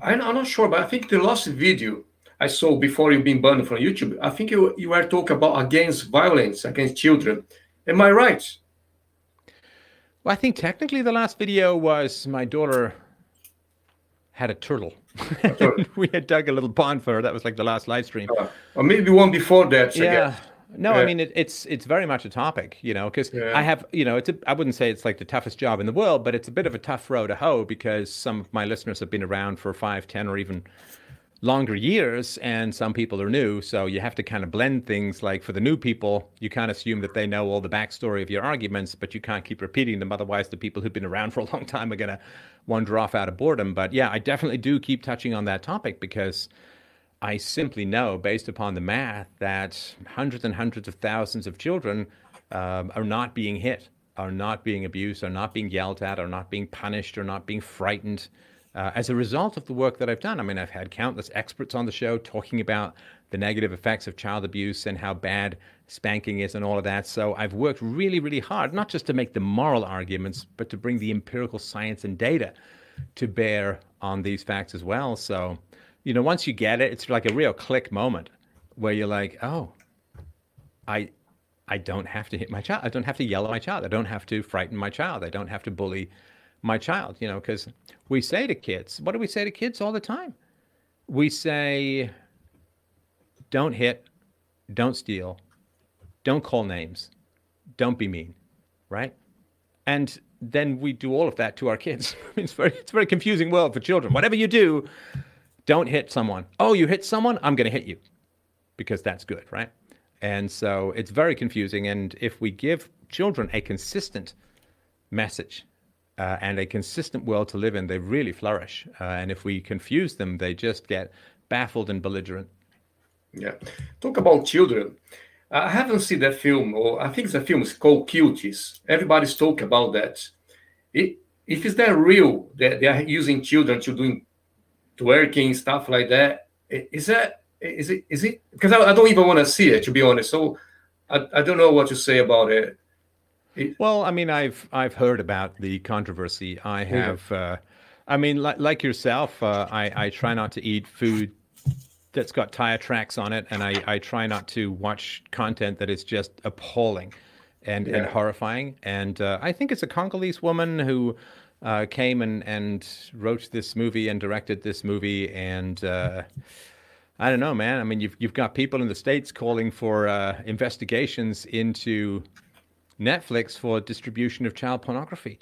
I'm, not sure, but I think the last video I saw before you being banned from YouTube, I think you you were talking about against violence against children. Am I right? Well, I think technically the last video was my daughter had a turtle. we had dug a little pond for her. That was like the last live stream. Uh, or maybe one before that. yeah. No, yeah. I mean it, it's it's very much a topic, you know, because yeah. I have, you know, it's a, I wouldn't say it's like the toughest job in the world, but it's a bit of a tough row to hoe because some of my listeners have been around for five, ten, or even longer years and some people are new so you have to kind of blend things. Like for the new people you can't assume that they know all the backstory of your arguments but you can't keep repeating them otherwise the people who've been around for a long time are going to wander off out of boredom. But yeah i definitely do keep touching on that topic because i simply know based upon the math that hundreds and hundreds of thousands of children um, are not being hit are not being abused are not being yelled at are not being punished or not being frightened uh, as a result of the work that I've done. I mean, I've had countless experts on the show talking about the negative effects of child abuse and how bad spanking is and all of that. So I've worked really, really hard, not just to make the moral arguments, but to bring the empirical science and data to bear on these facts as well. So, you know, once you get it, it's like a real click moment where you're like, oh, I. I don't have to hit my child. I don't have to yell at my child. I don't have to frighten my child. I don't have to bully my child, you know, because we say to kids, what do we say to kids all the time? We say, don't hit, don't steal, don't call names, don't be mean, right? And then we do all of that to our kids. it's very it's a very confusing world for children. Whatever you do, don't hit someone. Oh, you hit someone, I'm going to hit you, because that's good, right? And so it's very confusing. And if we give children a consistent message uh, and a consistent world to live in, they really flourish. Uh, and if we confuse them, they just get baffled and belligerent. Yeah. Talk about children. I haven't seen that film, or I think the film is called Cuties. Everybody's talking about that. If it's that real that they are using children to doing twerking stuff like that, is that is it is it because I, I don't even want to see it to be honest. So I, I don't know what to say about it. It well, I mean, I've I've heard about the controversy. I have. Yeah. Uh, I mean, like, like yourself, uh, I, I try not to eat food that's got tire tracks on it, and I, I try not to watch content that is just appalling and, yeah. and horrifying. And uh, I think it's a Congolese woman who uh, came and, and wrote this movie and directed this movie. And uh, I don't know, man. I mean, you've, you've got people in the States calling for uh, investigations into Netflix for distribution of child pornography.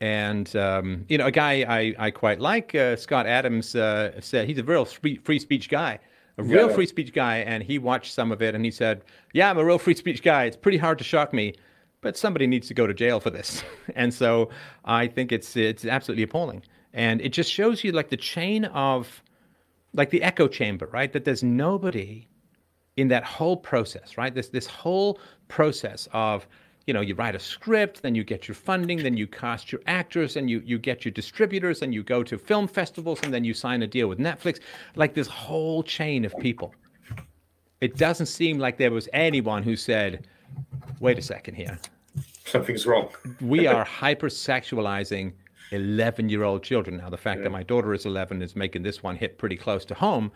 And um, you know, a guy I, I quite like, uh, Scott Adams, uh, said he's a real free, free speech guy, a real free speech guy, and he watched some of it and he said, "Yeah, I'm a real free speech guy. It's pretty hard to shock me, but somebody needs to go to jail for this." and so I think it's it's absolutely appalling, and it just shows you like the chain of, like the echo chamber, right? That there's nobody in that whole process, right? This this whole process of you know, you write a script, then you get your funding, then you cast your actors, and you, you get your distributors, and you go to film festivals, and then you sign a deal with Netflix. Like this whole chain of people. It doesn't seem like there was anyone who said, wait a second here. Something's wrong. we are hypersexualizing 11 year old children. Now, the fact yeah. that my daughter is 11 is making this one hit pretty close to home.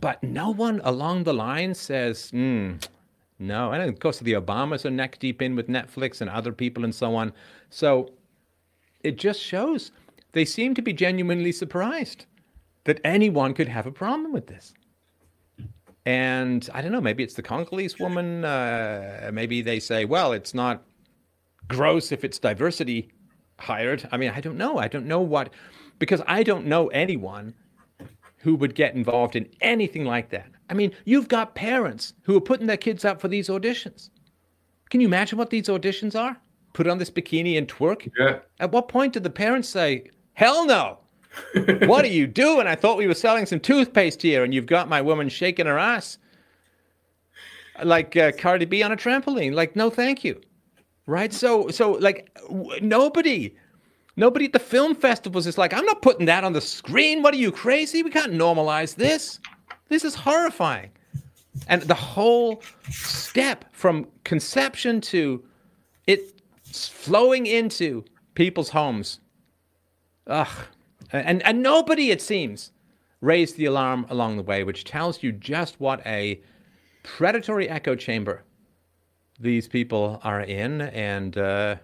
But no one along the line says, hmm, no, and of course the Obamas are neck deep in with Netflix and other people and so on. So it just shows they seem to be genuinely surprised that anyone could have a problem with this. And I don't know, maybe it's the Congolese woman. Uh, maybe they say, well, it's not gross if it's diversity hired. I mean, I don't know. I don't know what, because I don't know anyone who would get involved in anything like that. I mean, you've got parents who are putting their kids up for these auditions. Can you imagine what these auditions are? Put on this bikini and twerk? Yeah. At what point did the parents say, hell no? what are you doing? I thought we were selling some toothpaste here, and you've got my woman shaking her ass like uh, Cardi B on a trampoline. Like, no, thank you. Right? So, so like, w- nobody Nobody at the film festivals is like, I'm not putting that on the screen. What are you crazy? We can't normalize this. This is horrifying. And the whole step from conception to it flowing into people's homes. Ugh. And, and nobody, it seems, raised the alarm along the way, which tells you just what a predatory echo chamber these people are in. And uh,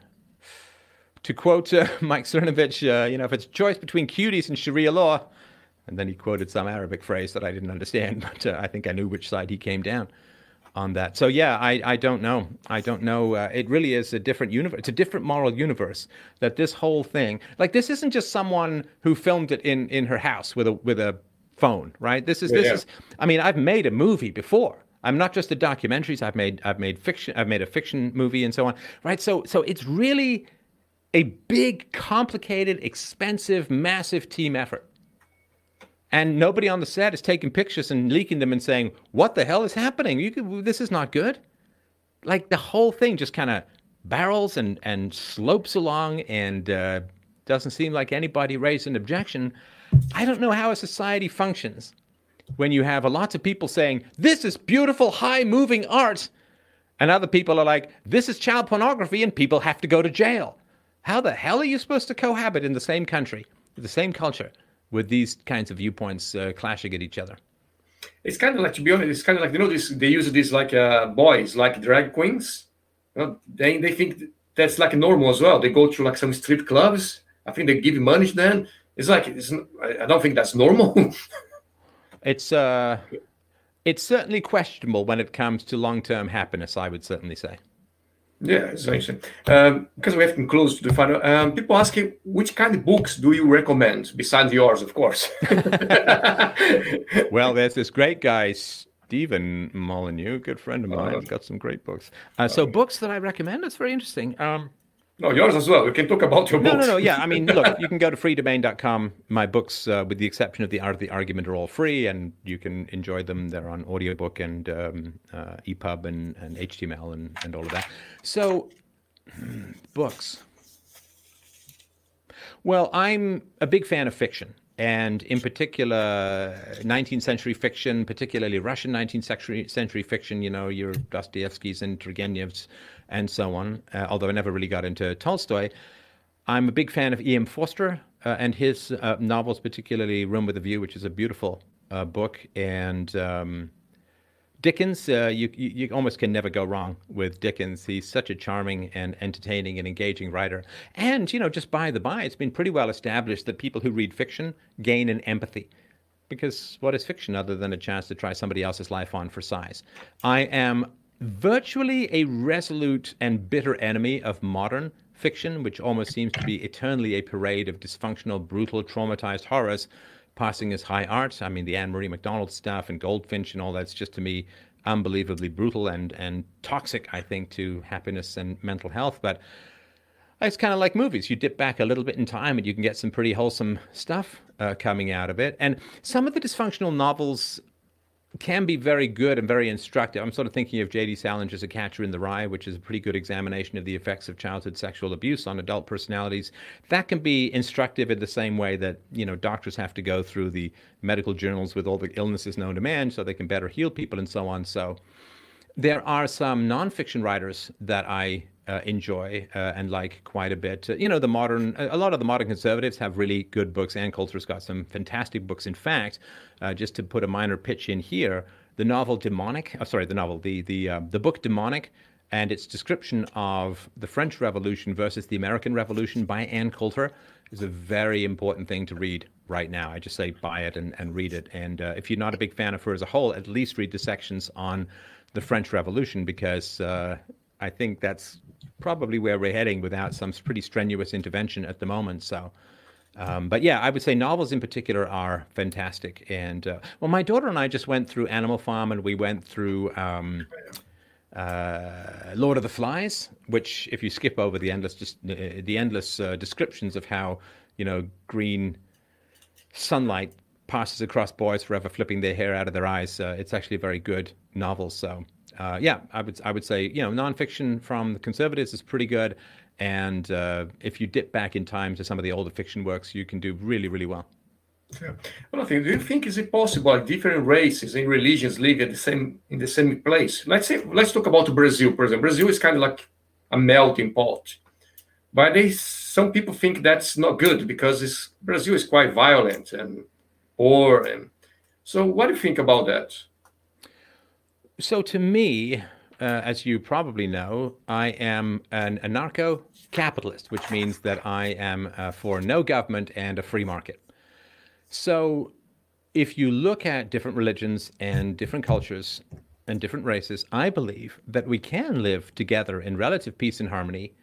to quote uh, Mike Cernovich, uh, you know, if it's a choice between cuties and Sharia law, and then he quoted some Arabic phrase that I didn't understand, but uh, I think I knew which side he came down on that. So yeah, I, I don't know. I don't know. Uh, it really is a different universe. It's a different moral universe that this whole thing, like this isn't just someone who filmed it in, in her house with a with a phone, right? This is yeah. this is. I mean, I've made a movie before. I'm not just the documentaries. I've made I've made fiction. I've made a fiction movie and so on, right? So so it's really a big, complicated, expensive, massive team effort. And nobody on the set is taking pictures and leaking them and saying, "What the hell is happening? You this is not good." Like the whole thing just kind of barrels and and slopes along, and uh, doesn't seem like anybody raised an objection. I don't know how a society functions when you have a lots of people saying, "This is beautiful, high moving art," and other people are like, "This is child pornography, and people have to go to jail." How the hell are you supposed to cohabit in the same country, the same culture, with these kinds of viewpoints uh, clashing at each other? It's kind of like, to be honest, it's kind of like you know this. They use these like uh, boys, like drag queens. You know, they they think that's like normal as well. They go to like some strip clubs. I think they give money to them. It's like it's, I don't think that's normal. it's uh, it's certainly questionable when it comes to long term happiness. I would certainly say. Yeah, essentially. Um, because we have to close to the final. Um, people asking which kind of books do you recommend besides yours, of course. well, there's this great guy, Stefan Molyneux, good friend of mine. Uh, got some great books. Uh, so, books that I recommend. That's very interesting. Um, no, yours as well. We can talk about your books. No, no, no. Yeah, I mean, look, you can go to freedomain.com. My books, uh, with the exception of the art of the argument, are all free, and you can enjoy them. They're on audiobook and um, uh, EPUB and, and HTML and, and all of that. So, books. Well, I'm a big fan of fiction and in particular 19th century fiction, particularly Russian 19th century, century fiction, you know, your Dostoevsky's and Turgenev's and so on, uh, although I never really got into Tolstoy. I'm a big fan of E.M. Forster uh, and his uh, novels, particularly Room with a View, which is a beautiful uh, book, and um, Dickens, uh, you, you almost can never go wrong with Dickens. He's such a charming and entertaining and engaging writer. And, you know, just by the by, it's been pretty well established that people who read fiction gain an empathy. Because what is fiction other than a chance to try somebody else's life on for size? I am virtually a resolute and bitter enemy of modern fiction, which almost seems to be eternally a parade of dysfunctional, brutal, traumatized horrors passing as high art. I mean, the Ann-Marie MacDonald stuff and Goldfinch and all that's just to me unbelievably brutal and and toxic. I think to happiness and mental health, but. It's kind of like movies. You dip back a little bit in time and you can get some pretty wholesome stuff uh, coming out of it. And some of the dysfunctional novels can be very good and very instructive. I'm sort of thinking of J.D. Salinger's A Catcher in the Rye, which is a pretty good examination of the effects of childhood sexual abuse on adult personalities. That can be instructive in the same way that, you know, doctors have to go through the medical journals with all the illnesses known to man so they can better heal people and so on. So there are some nonfiction writers that I uh, enjoy uh, and like quite a bit. Uh, you know, the modern, a lot of the modern conservatives have really good books. Ann Coulter's got some fantastic books. In fact, uh, just to put a minor pitch in here, the novel Demonic, oh, sorry, the novel, the the uh, the book Demonic, and its description of the French Revolution versus the American Revolution by Ann Coulter is a very important thing to read right now. I just say buy it and, and read it. And if you're not a big fan of her as a whole, at least read the sections on the French Revolution because I think that's probably where we're heading without some pretty strenuous intervention at the moment. So, um, but yeah, I would say novels in particular are fantastic. And uh, well, my daughter and I just went through Animal Farm and we went through um, uh, Lord of the Flies, which if you skip over the endless just uh, the endless uh, descriptions of how you know green sunlight passes across boys forever, flipping their hair out of their eyes, uh, it's actually a very good novel. So uh, yeah, I would I would say you know nonfiction from the conservatives is pretty good, and uh, if you dip back in time to some of the older fiction works, you can do really really well. Yeah. I think, do you think is it possible different races and religions live at the same in the same place? Let's say let's talk about Brazil, for example. Brazil is kind of like a melting pot, but they some people think that's not good because Brazil is quite violent and poor, and so what do you think about that? So, to me, uh, as you probably know, I am an anarcho capitalist, which means that I am uh, for no government and a free market. So, if you look at different religions and different cultures and different races, I believe that we can live together in relative peace and harmony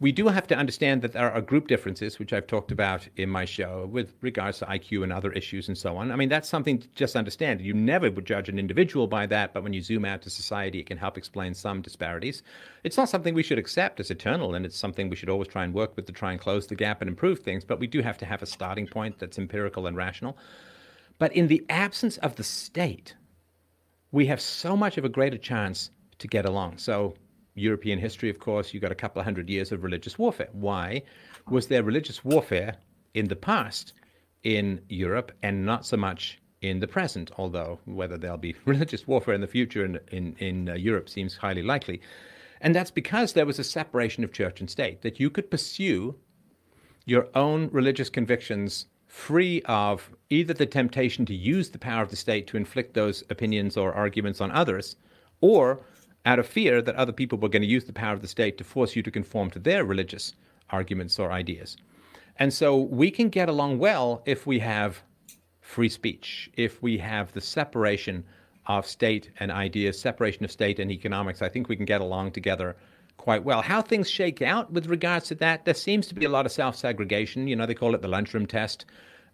we do have to understand that there are group differences, which I've talked about in my show with regards to IQ and other issues and so on. I mean, that's something to just understand. You never would judge an individual by that, but when you zoom out to society, it can help explain some disparities. It's not something we should accept as eternal, and it's something we should always try and work with to try and close the gap and improve things, but we do have to have a starting point that's empirical and rational. But in the absence of the state, we have so much of a greater chance to get along. So European history, of course, you got a couple of hundred years of religious warfare. Why was there religious warfare in the past in Europe and not so much in the present? Although whether there'll be religious warfare in the future in in, in uh, Europe seems highly likely, and that's because there was a separation of church and state that you could pursue your own religious convictions free of either the temptation to use the power of the state to inflict those opinions or arguments on others, or out of fear that other people were going to use the power of the state to force you to conform to their religious arguments or ideas. And so we can get along well if we have free speech, if we have the separation of state and ideas, separation of state and economics. I think we can get along together quite well. How things shake out with regards to that, there seems to be a lot of self segregation. You know, they call it the lunchroom test.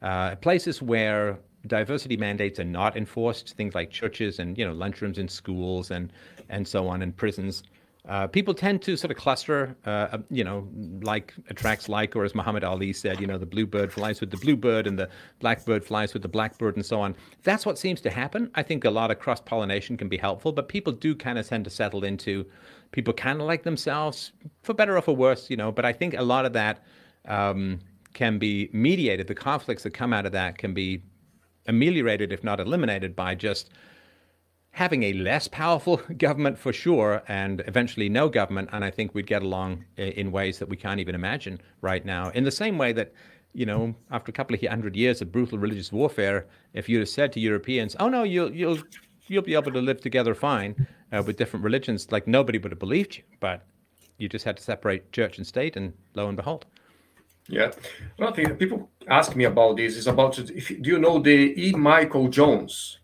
Uh, places where diversity mandates are not enforced, things like churches and you know lunchrooms in schools and and so on, in prisons. Uh, people tend to sort of cluster, uh, you know, like attracts like, or as Muhammad Ali said, you know, the blue bird flies with the blue bird and the black bird flies with the black bird and so on. That's what seems to happen. I think a lot of cross pollination can be helpful, but people do kind of tend to settle into people kind of like themselves, for better or for worse, you know. But I think a lot of that um, can be mediated. The conflicts that come out of that can be ameliorated, if not eliminated, by just having a less powerful government for sure, and eventually no government. And I think we'd get along in ways that we can't even imagine right now. In the same way that, you know, after a couple of hundred years of brutal religious warfare, if you'd have said to Europeans, "Oh no, you'll you'll you'll be able to live together fine uh, with different religions," like nobody would have believed you. But you just had to separate church and state, and lo and behold. Yeah, I think people ask me about this. Is about if do you know the E. Michael Jones?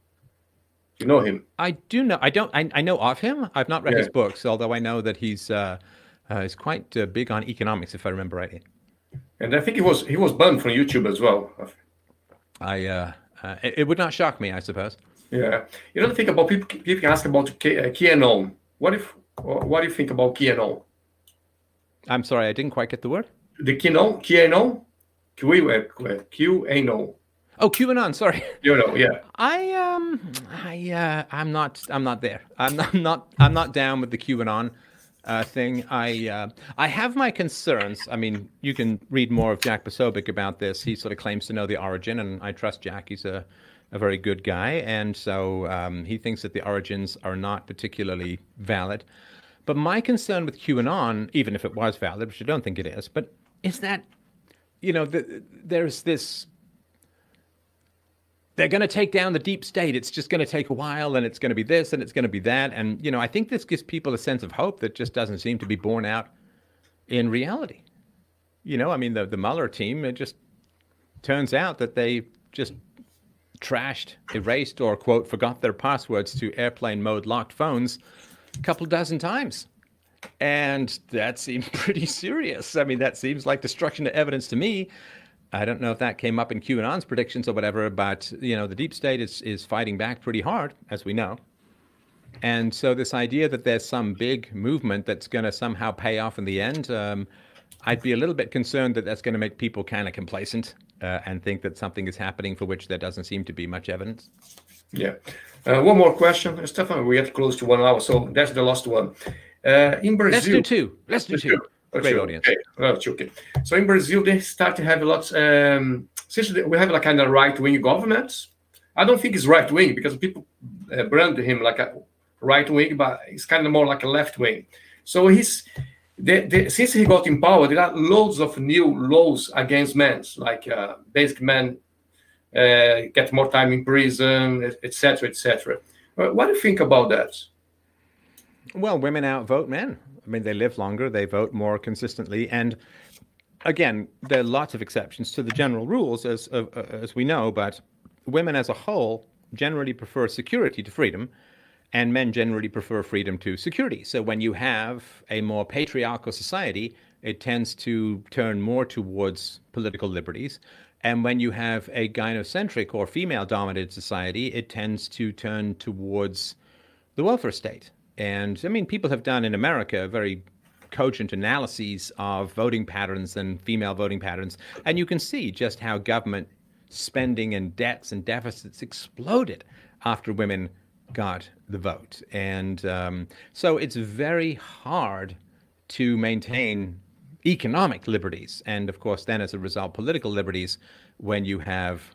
You know him? I do know. I don't. I, I know of him. I've not read yeah. his books, although I know that he's uh, uh, he's quite uh, big on economics, if I remember rightly. And I think he was he was banned from YouTube as well. I uh, uh, it, it, would not shock me, I suppose. Yeah, you know, think about people. People ask about K, uh, QAnon. What if? What do you think about QAnon? I'm sorry, I didn't quite get the word. The QAnon, QAnon, QAnon. Oh, QAnon. Sorry. You know, yeah. I um, I uh, I'm not, I'm not there. I'm not, I'm not, I'm not down with the QAnon uh, thing. I uh, I have my concerns. I mean, you can read more of Jack Posobiec about this. He sort of claims to know the origin, and I trust Jack. He's a a very good guy, and so um, he thinks that the origins are not particularly valid. But my concern with QAnon, even if it was valid, which I don't think it is, but is that you know the, there's this they're going to take down the deep state. It's just going to take a while and it's going to be this and it's going to be that. And, you know, I think this gives people a sense of hope that just doesn't seem to be borne out in reality. You know, I mean, the, the Mueller team, it just turns out that they just trashed, erased, or, quote, forgot their passwords to airplane mode locked phones a couple dozen times. And that seems pretty serious. I mean, that seems like destruction of evidence to me. I don't know if that came up in QAnon's predictions or whatever, but you know the deep state is is fighting back pretty hard, as we know. And so this idea that there's some big movement that's going to somehow pay off in the end, um, I'd be a little bit concerned that that's going to make people kind of complacent uh, and think that something is happening for which there doesn't seem to be much evidence. Yeah. Uh, one more question, Stefan. We get close to one hour, so that's the last one. Uh, in Brazil, let's do two. Let's do two. Great audience. Okay. Oh, okay. So in Brazil, they start to have lots. Um, since we have like kind of right wing governments, I don't think it's right wing because people uh, brand him like a right wing, but it's kind of more like a left wing. So he's the, the, since he got in power, there are loads of new laws against men, like uh, basic men uh, get more time in prison, etc., etc. What do you think about that? Well, women outvote men. I mean, they live longer, they vote more consistently, and again, there are lots of exceptions to the general rules, as uh, as we know. But women, as a whole, generally prefer security to freedom, and men generally prefer freedom to security. So when you have a more patriarchal society, it tends to turn more towards political liberties. And when you have a gynocentric or female dominated society, it tends to turn towards the welfare state. And I mean, people have done in America very cogent analyses of voting patterns and female voting patterns. And you can see just how government spending and debts and deficits exploded after women got the vote. And um, so it's very hard to maintain economic liberties. And of course, then as a result, political liberties when you have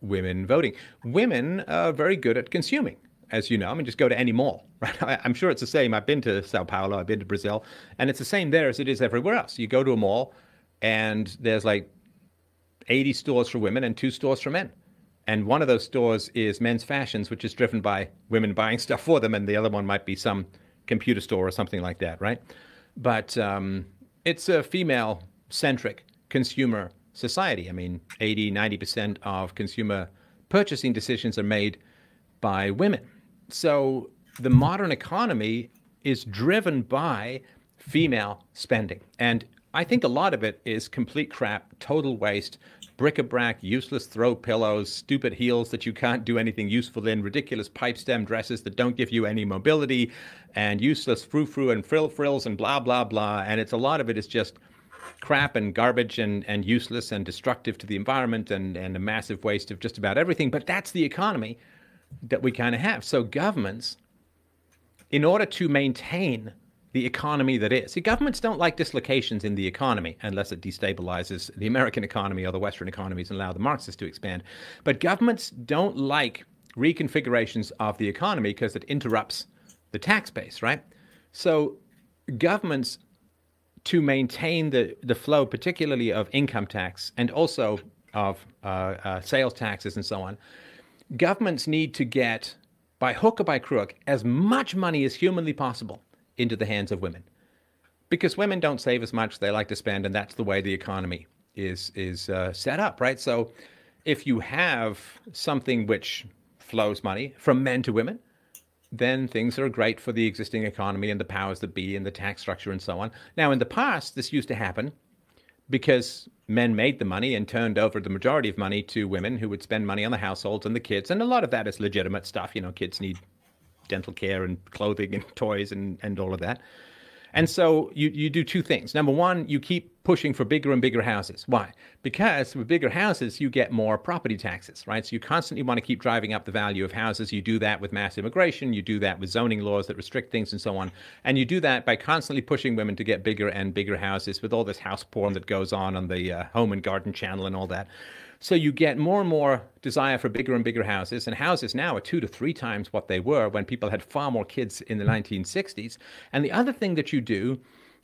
women voting. Women are very good at consuming as you know. I mean, just go to any mall, right? I'm sure it's the same. I've been to Sao Paulo, I've been to Brazil, and it's the same there as it is everywhere else. You go to a mall, and there's like 80 stores for women and two stores for men. And one of those stores is men's fashions, which is driven by women buying stuff for them, and the other one might be some computer store or something like that, right? But um, it's a female centric consumer society. I mean, 80, 90% of consumer purchasing decisions are made by women. So the modern economy is driven by female spending. And I think a lot of it is complete crap, total waste, bric-a-brac, useless throw pillows, stupid heels that you can't do anything useful in, ridiculous pipe stem dresses that don't give you any mobility, and useless frou-frou and frill-frills and blah, blah, blah. And it's a lot of it is just crap and garbage and, and useless and destructive to the environment and, and a massive waste of just about everything. But that's the economy that we kind of have. So governments, in order to maintain the economy that is. See, governments don't like dislocations in the economy unless it destabilizes the American economy or the Western economies and allow the Marxists to expand. But governments don't like reconfigurations of the economy because it interrupts the tax base, right? So governments to maintain the, the flow, particularly of income tax and also of uh, uh, sales taxes and so on, governments need to get, by hook or by crook, as much money as humanly possible into the hands of women. Because women don't save as much, they like to spend, and that's the way the economy is, is uh, set up, right? So if you have something which flows money from men to women, then things are great for the existing economy and the powers that be and the tax structure and so on. Now, in the past, this used to happen because men made the money and turned over the majority of money to women who would spend money on the households and the kids. And a lot of that is legitimate stuff. You know, kids need dental care and clothing and toys and, and all of that. And so you, you do two things. Number one, you keep pushing for bigger and bigger houses. Why? Because with bigger houses, you get more property taxes, right? So you constantly want to keep driving up the value of houses. You do that with mass immigration. You do that with zoning laws that restrict things and so on. And you do that by constantly pushing women to get bigger and bigger houses with all this house porn that goes on on the uh, home and garden channel and all that. So you get more and more desire for bigger and bigger houses, and houses now are two to three times what they were when people had far more kids in the 1960s. And the other thing that you do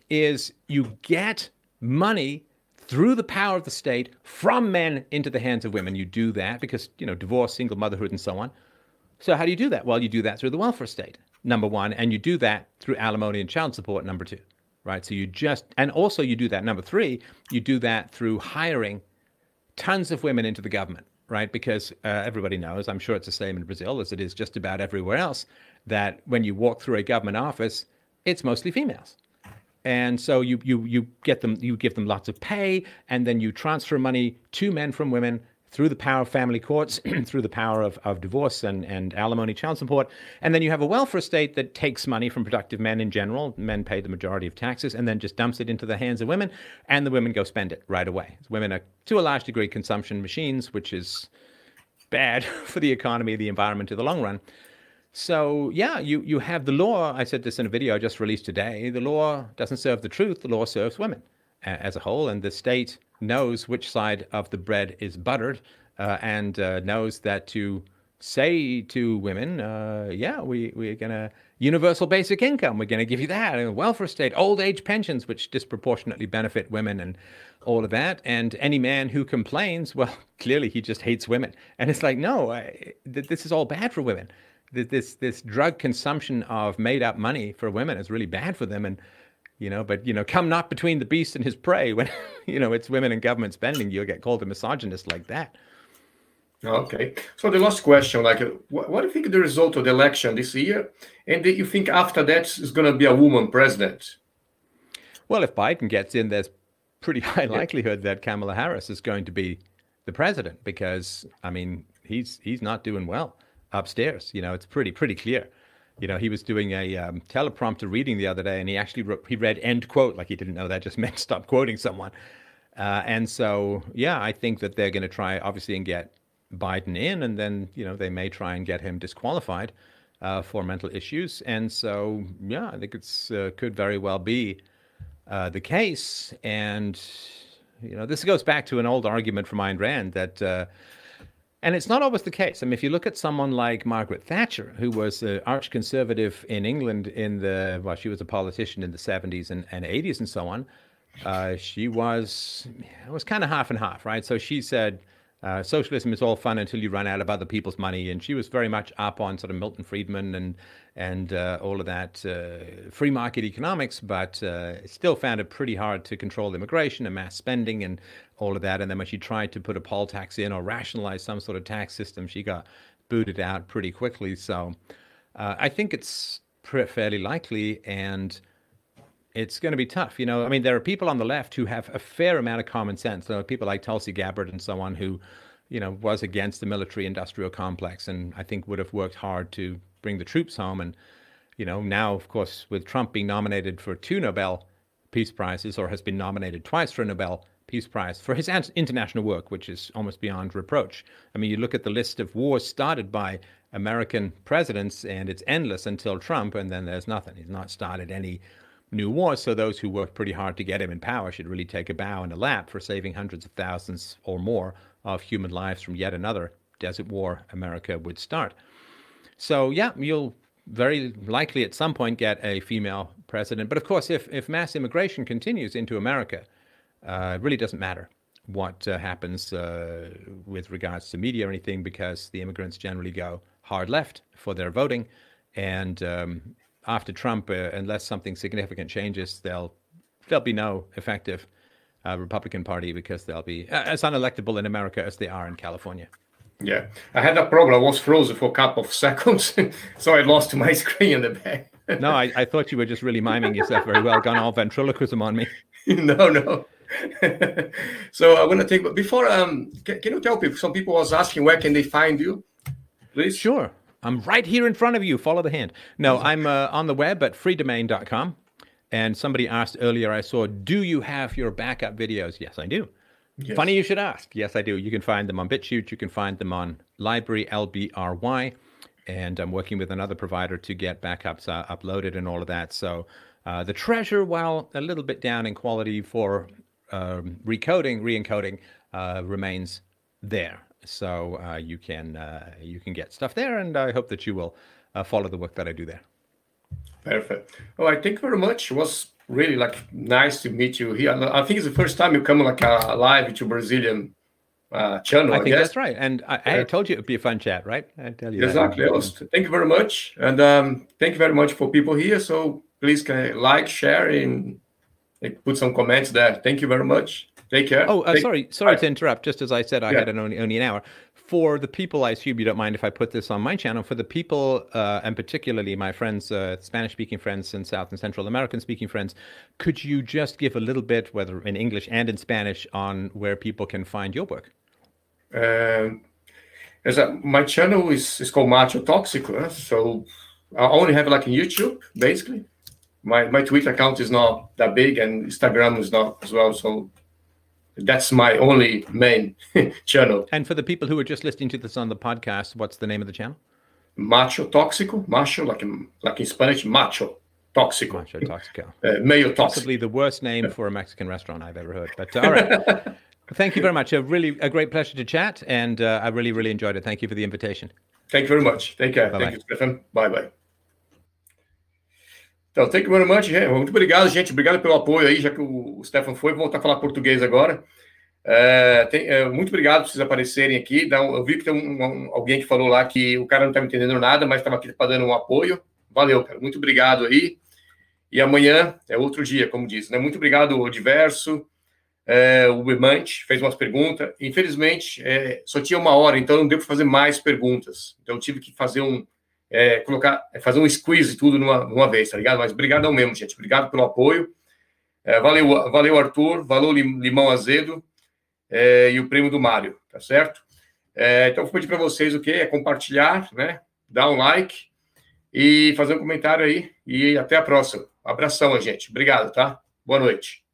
is you get money through the power of the state from men into the hands of women. You do that because, you know, divorce, single motherhood, and so on. So how do you do that? Well, you do that through the welfare state, number one, and you do that through alimony and child support, number two, right? So you just, and also you do that, number three, you do that through hiring tons of women into the government, right? Because uh, everybody knows, I'm sure it's the same in Brazil as it is just about everywhere else, that when you walk through a government office, it's mostly females. And so you, you, you get them, you give them lots of pay, and then you transfer money to men from women through the power of family courts, through the power of, of divorce and, and alimony child support. And then you have a welfare state that takes money from productive men in general. Men pay the majority of taxes and then just dumps it into the hands of women, and the women go spend it right away. Women are, to a large degree, consumption machines, which is bad for the economy, the environment, in the long run. So, yeah, you, you have the law. I said this in a video I just released today. The law doesn't serve the truth, the law serves women as a whole, and the state knows which side of the bread is buttered uh, and uh, knows that to say to women, uh, yeah, we, we're going to universal basic income, we're going to give you that, and welfare state, old age pensions, which disproportionately benefit women and all of that. And any man who complains, well, clearly he just hates women. And it's like, no, I, th- this is all bad for women. This, this drug consumption of made up money for women is really bad for them. And you know but you know come not between the beast and his prey when you know it's women and government spending you'll get called a misogynist like that. Okay. So the last question like what, what do you think the result of the election this year? And do you think after that is going to be a woman president? Well if biden gets in there's pretty high likelihood that kamala harris is going to be the president because i mean he's he's not doing well upstairs. You know it's pretty pretty clear you know, he was doing a um, teleprompter reading the other day, and he actually wrote, he read end quote like he didn't know that just meant stop quoting someone. Uh, and so, yeah, I think that they're going to try obviously and get Biden in, and then you know they may try and get him disqualified uh, for mental issues. And so, yeah, I think it's uh, could very well be uh, the case. And you know, this goes back to an old argument from Ayn Rand that uh, and it's not always the case. I mean, if you look at someone like Margaret Thatcher, who was an arch conservative in England in the, well, she was a politician in the 70s and, and 80s and so on, uh, she was, it was kind of half and half, right? So she said, uh, socialism is all fun until you run out of other people's money. And she was very much up on sort of Milton Friedman and and uh, all of that uh, free market economics, but uh, still found it pretty hard to control immigration and mass spending and all of that. And then when she tried to put a poll tax in or rationalize some sort of tax system, she got booted out pretty quickly. So uh, I think it's fairly likely and it's going to be tough. You know, I mean, there are people on the left who have a fair amount of common sense. There are people like Tulsi Gabbard and so on who, you know, was against the military-industrial complex, and I think would have worked hard to bring the troops home. And you know, now of course, with Trump being nominated for two Nobel Peace Prizes, or has been nominated twice for a Nobel Peace Prize for his international work, which is almost beyond reproach. I mean, you look at the list of wars started by American presidents, and it's endless until Trump, and then there's nothing. He's not started any new wars. So those who worked pretty hard to get him in power should really take a bow and a lap for saving hundreds of thousands or more of human lives from yet another desert war America would start. So yeah, you'll very likely at some point get a female president. But of course, if if mass immigration continues into America, uh, it really doesn't matter what uh, happens uh, with regards to media or anything because the immigrants generally go hard left for their voting. And um, after Trump, uh, unless something significant changes, there'll there'll be no effective uh, Republican Party because they'll be uh, as unelectable in America as they are in California. Yeah, I had a problem. I was frozen for a couple of seconds, so I lost my screen in the back. no, I, I thought you were just really miming yourself very well, gone all ventriloquism on me. no, no. so I'm gonna take but before. Um, can, can, you tell people? Some people was asking where can they find you, please. Sure, I'm right here in front of you. Follow the hand. No, I'm uh, on the web at freedomain.com. And somebody asked earlier, I saw, do you have your backup videos? Yes, I do. Yes. Funny you should ask. Yes, I do. You can find them on BitChute. You can find them on LBRY, L-B-R-Y. And I'm working with another provider to get backups uh, uploaded and all of that. So uh, the treasure, while a little bit down in quality for um, recoding, re-encoding, uh, remains there. So uh, you can uh, you can get stuff there, and I hope that you will uh, follow the work that I do there. Perfect. Oh, I thank you very much. It was really like nice to meet you here. I think it's the first time you come like a live to Brazilian uh, channel. I, I think guess. that's right. And I, I told you it'd be a fun chat, right? I tell you exactly. Thank you very much, and um, thank you very much for people here. So please can like, share, and put some comments there. Thank you very much. Take care. Oh, uh, Take, sorry, sorry to interrupt. Just as I said, I yeah. had an only only an hour. For the people, I assume you don't mind if I put this on my channel. For the people, uh, and particularly my friends, uh, Spanish-speaking friends and South and Central American-speaking friends, could you just give a little bit, whether in English and in Spanish, on where people can find your work? Um, a, my channel is, is called Macho Tóxico, so I only have like a YouTube, basically. My my Twitter account is not that big, and Instagram is not as well. So that's my only main channel. And for the people who are just listening to this on the podcast, what's the name of the channel? Macho Tóxico, macho like in, like in Spanish, macho tóxico. Macho tóxico. Uh, meio tóxico. Possibly the worst name for a Mexican restaurant I've ever heard. But uh, all right. Thank you very much. A really a great pleasure to chat, and uh, I really really enjoyed it. Thank you for the invitation. Thank you very much. Take care. Bye Thank you, Stefan. Bye bye. Então, thank you very much. Muito obrigado, gente. Obrigado pelo apoio aí, já que o Stefan foi. Vou voltar a falar português agora. É, tem, é, muito obrigado por vocês aparecerem aqui. eu vi que tem um, um, alguém que falou lá que o cara não estava entendendo nada, mas estava aqui para dando um apoio. Valeu, cara. Muito obrigado aí. E amanhã é outro dia, como disse. Né? Muito obrigado, o Diverso. É, o Bemante fez umas perguntas. Infelizmente, é, só tinha uma hora, então não deu para fazer mais perguntas. Então, eu tive que fazer um, é, colocar, é, fazer um squeeze tudo numa, numa vez, tá ligado? Mas obrigado mesmo, gente. Obrigado pelo apoio. É, valeu, valeu, Arthur. Valeu, Limão Azedo. É, e o prêmio do Mário, tá certo? É, então, vou pedir para vocês o que é compartilhar, né? Dar um like e fazer um comentário aí. E até a próxima. abração, gente. Obrigado, tá? Boa noite.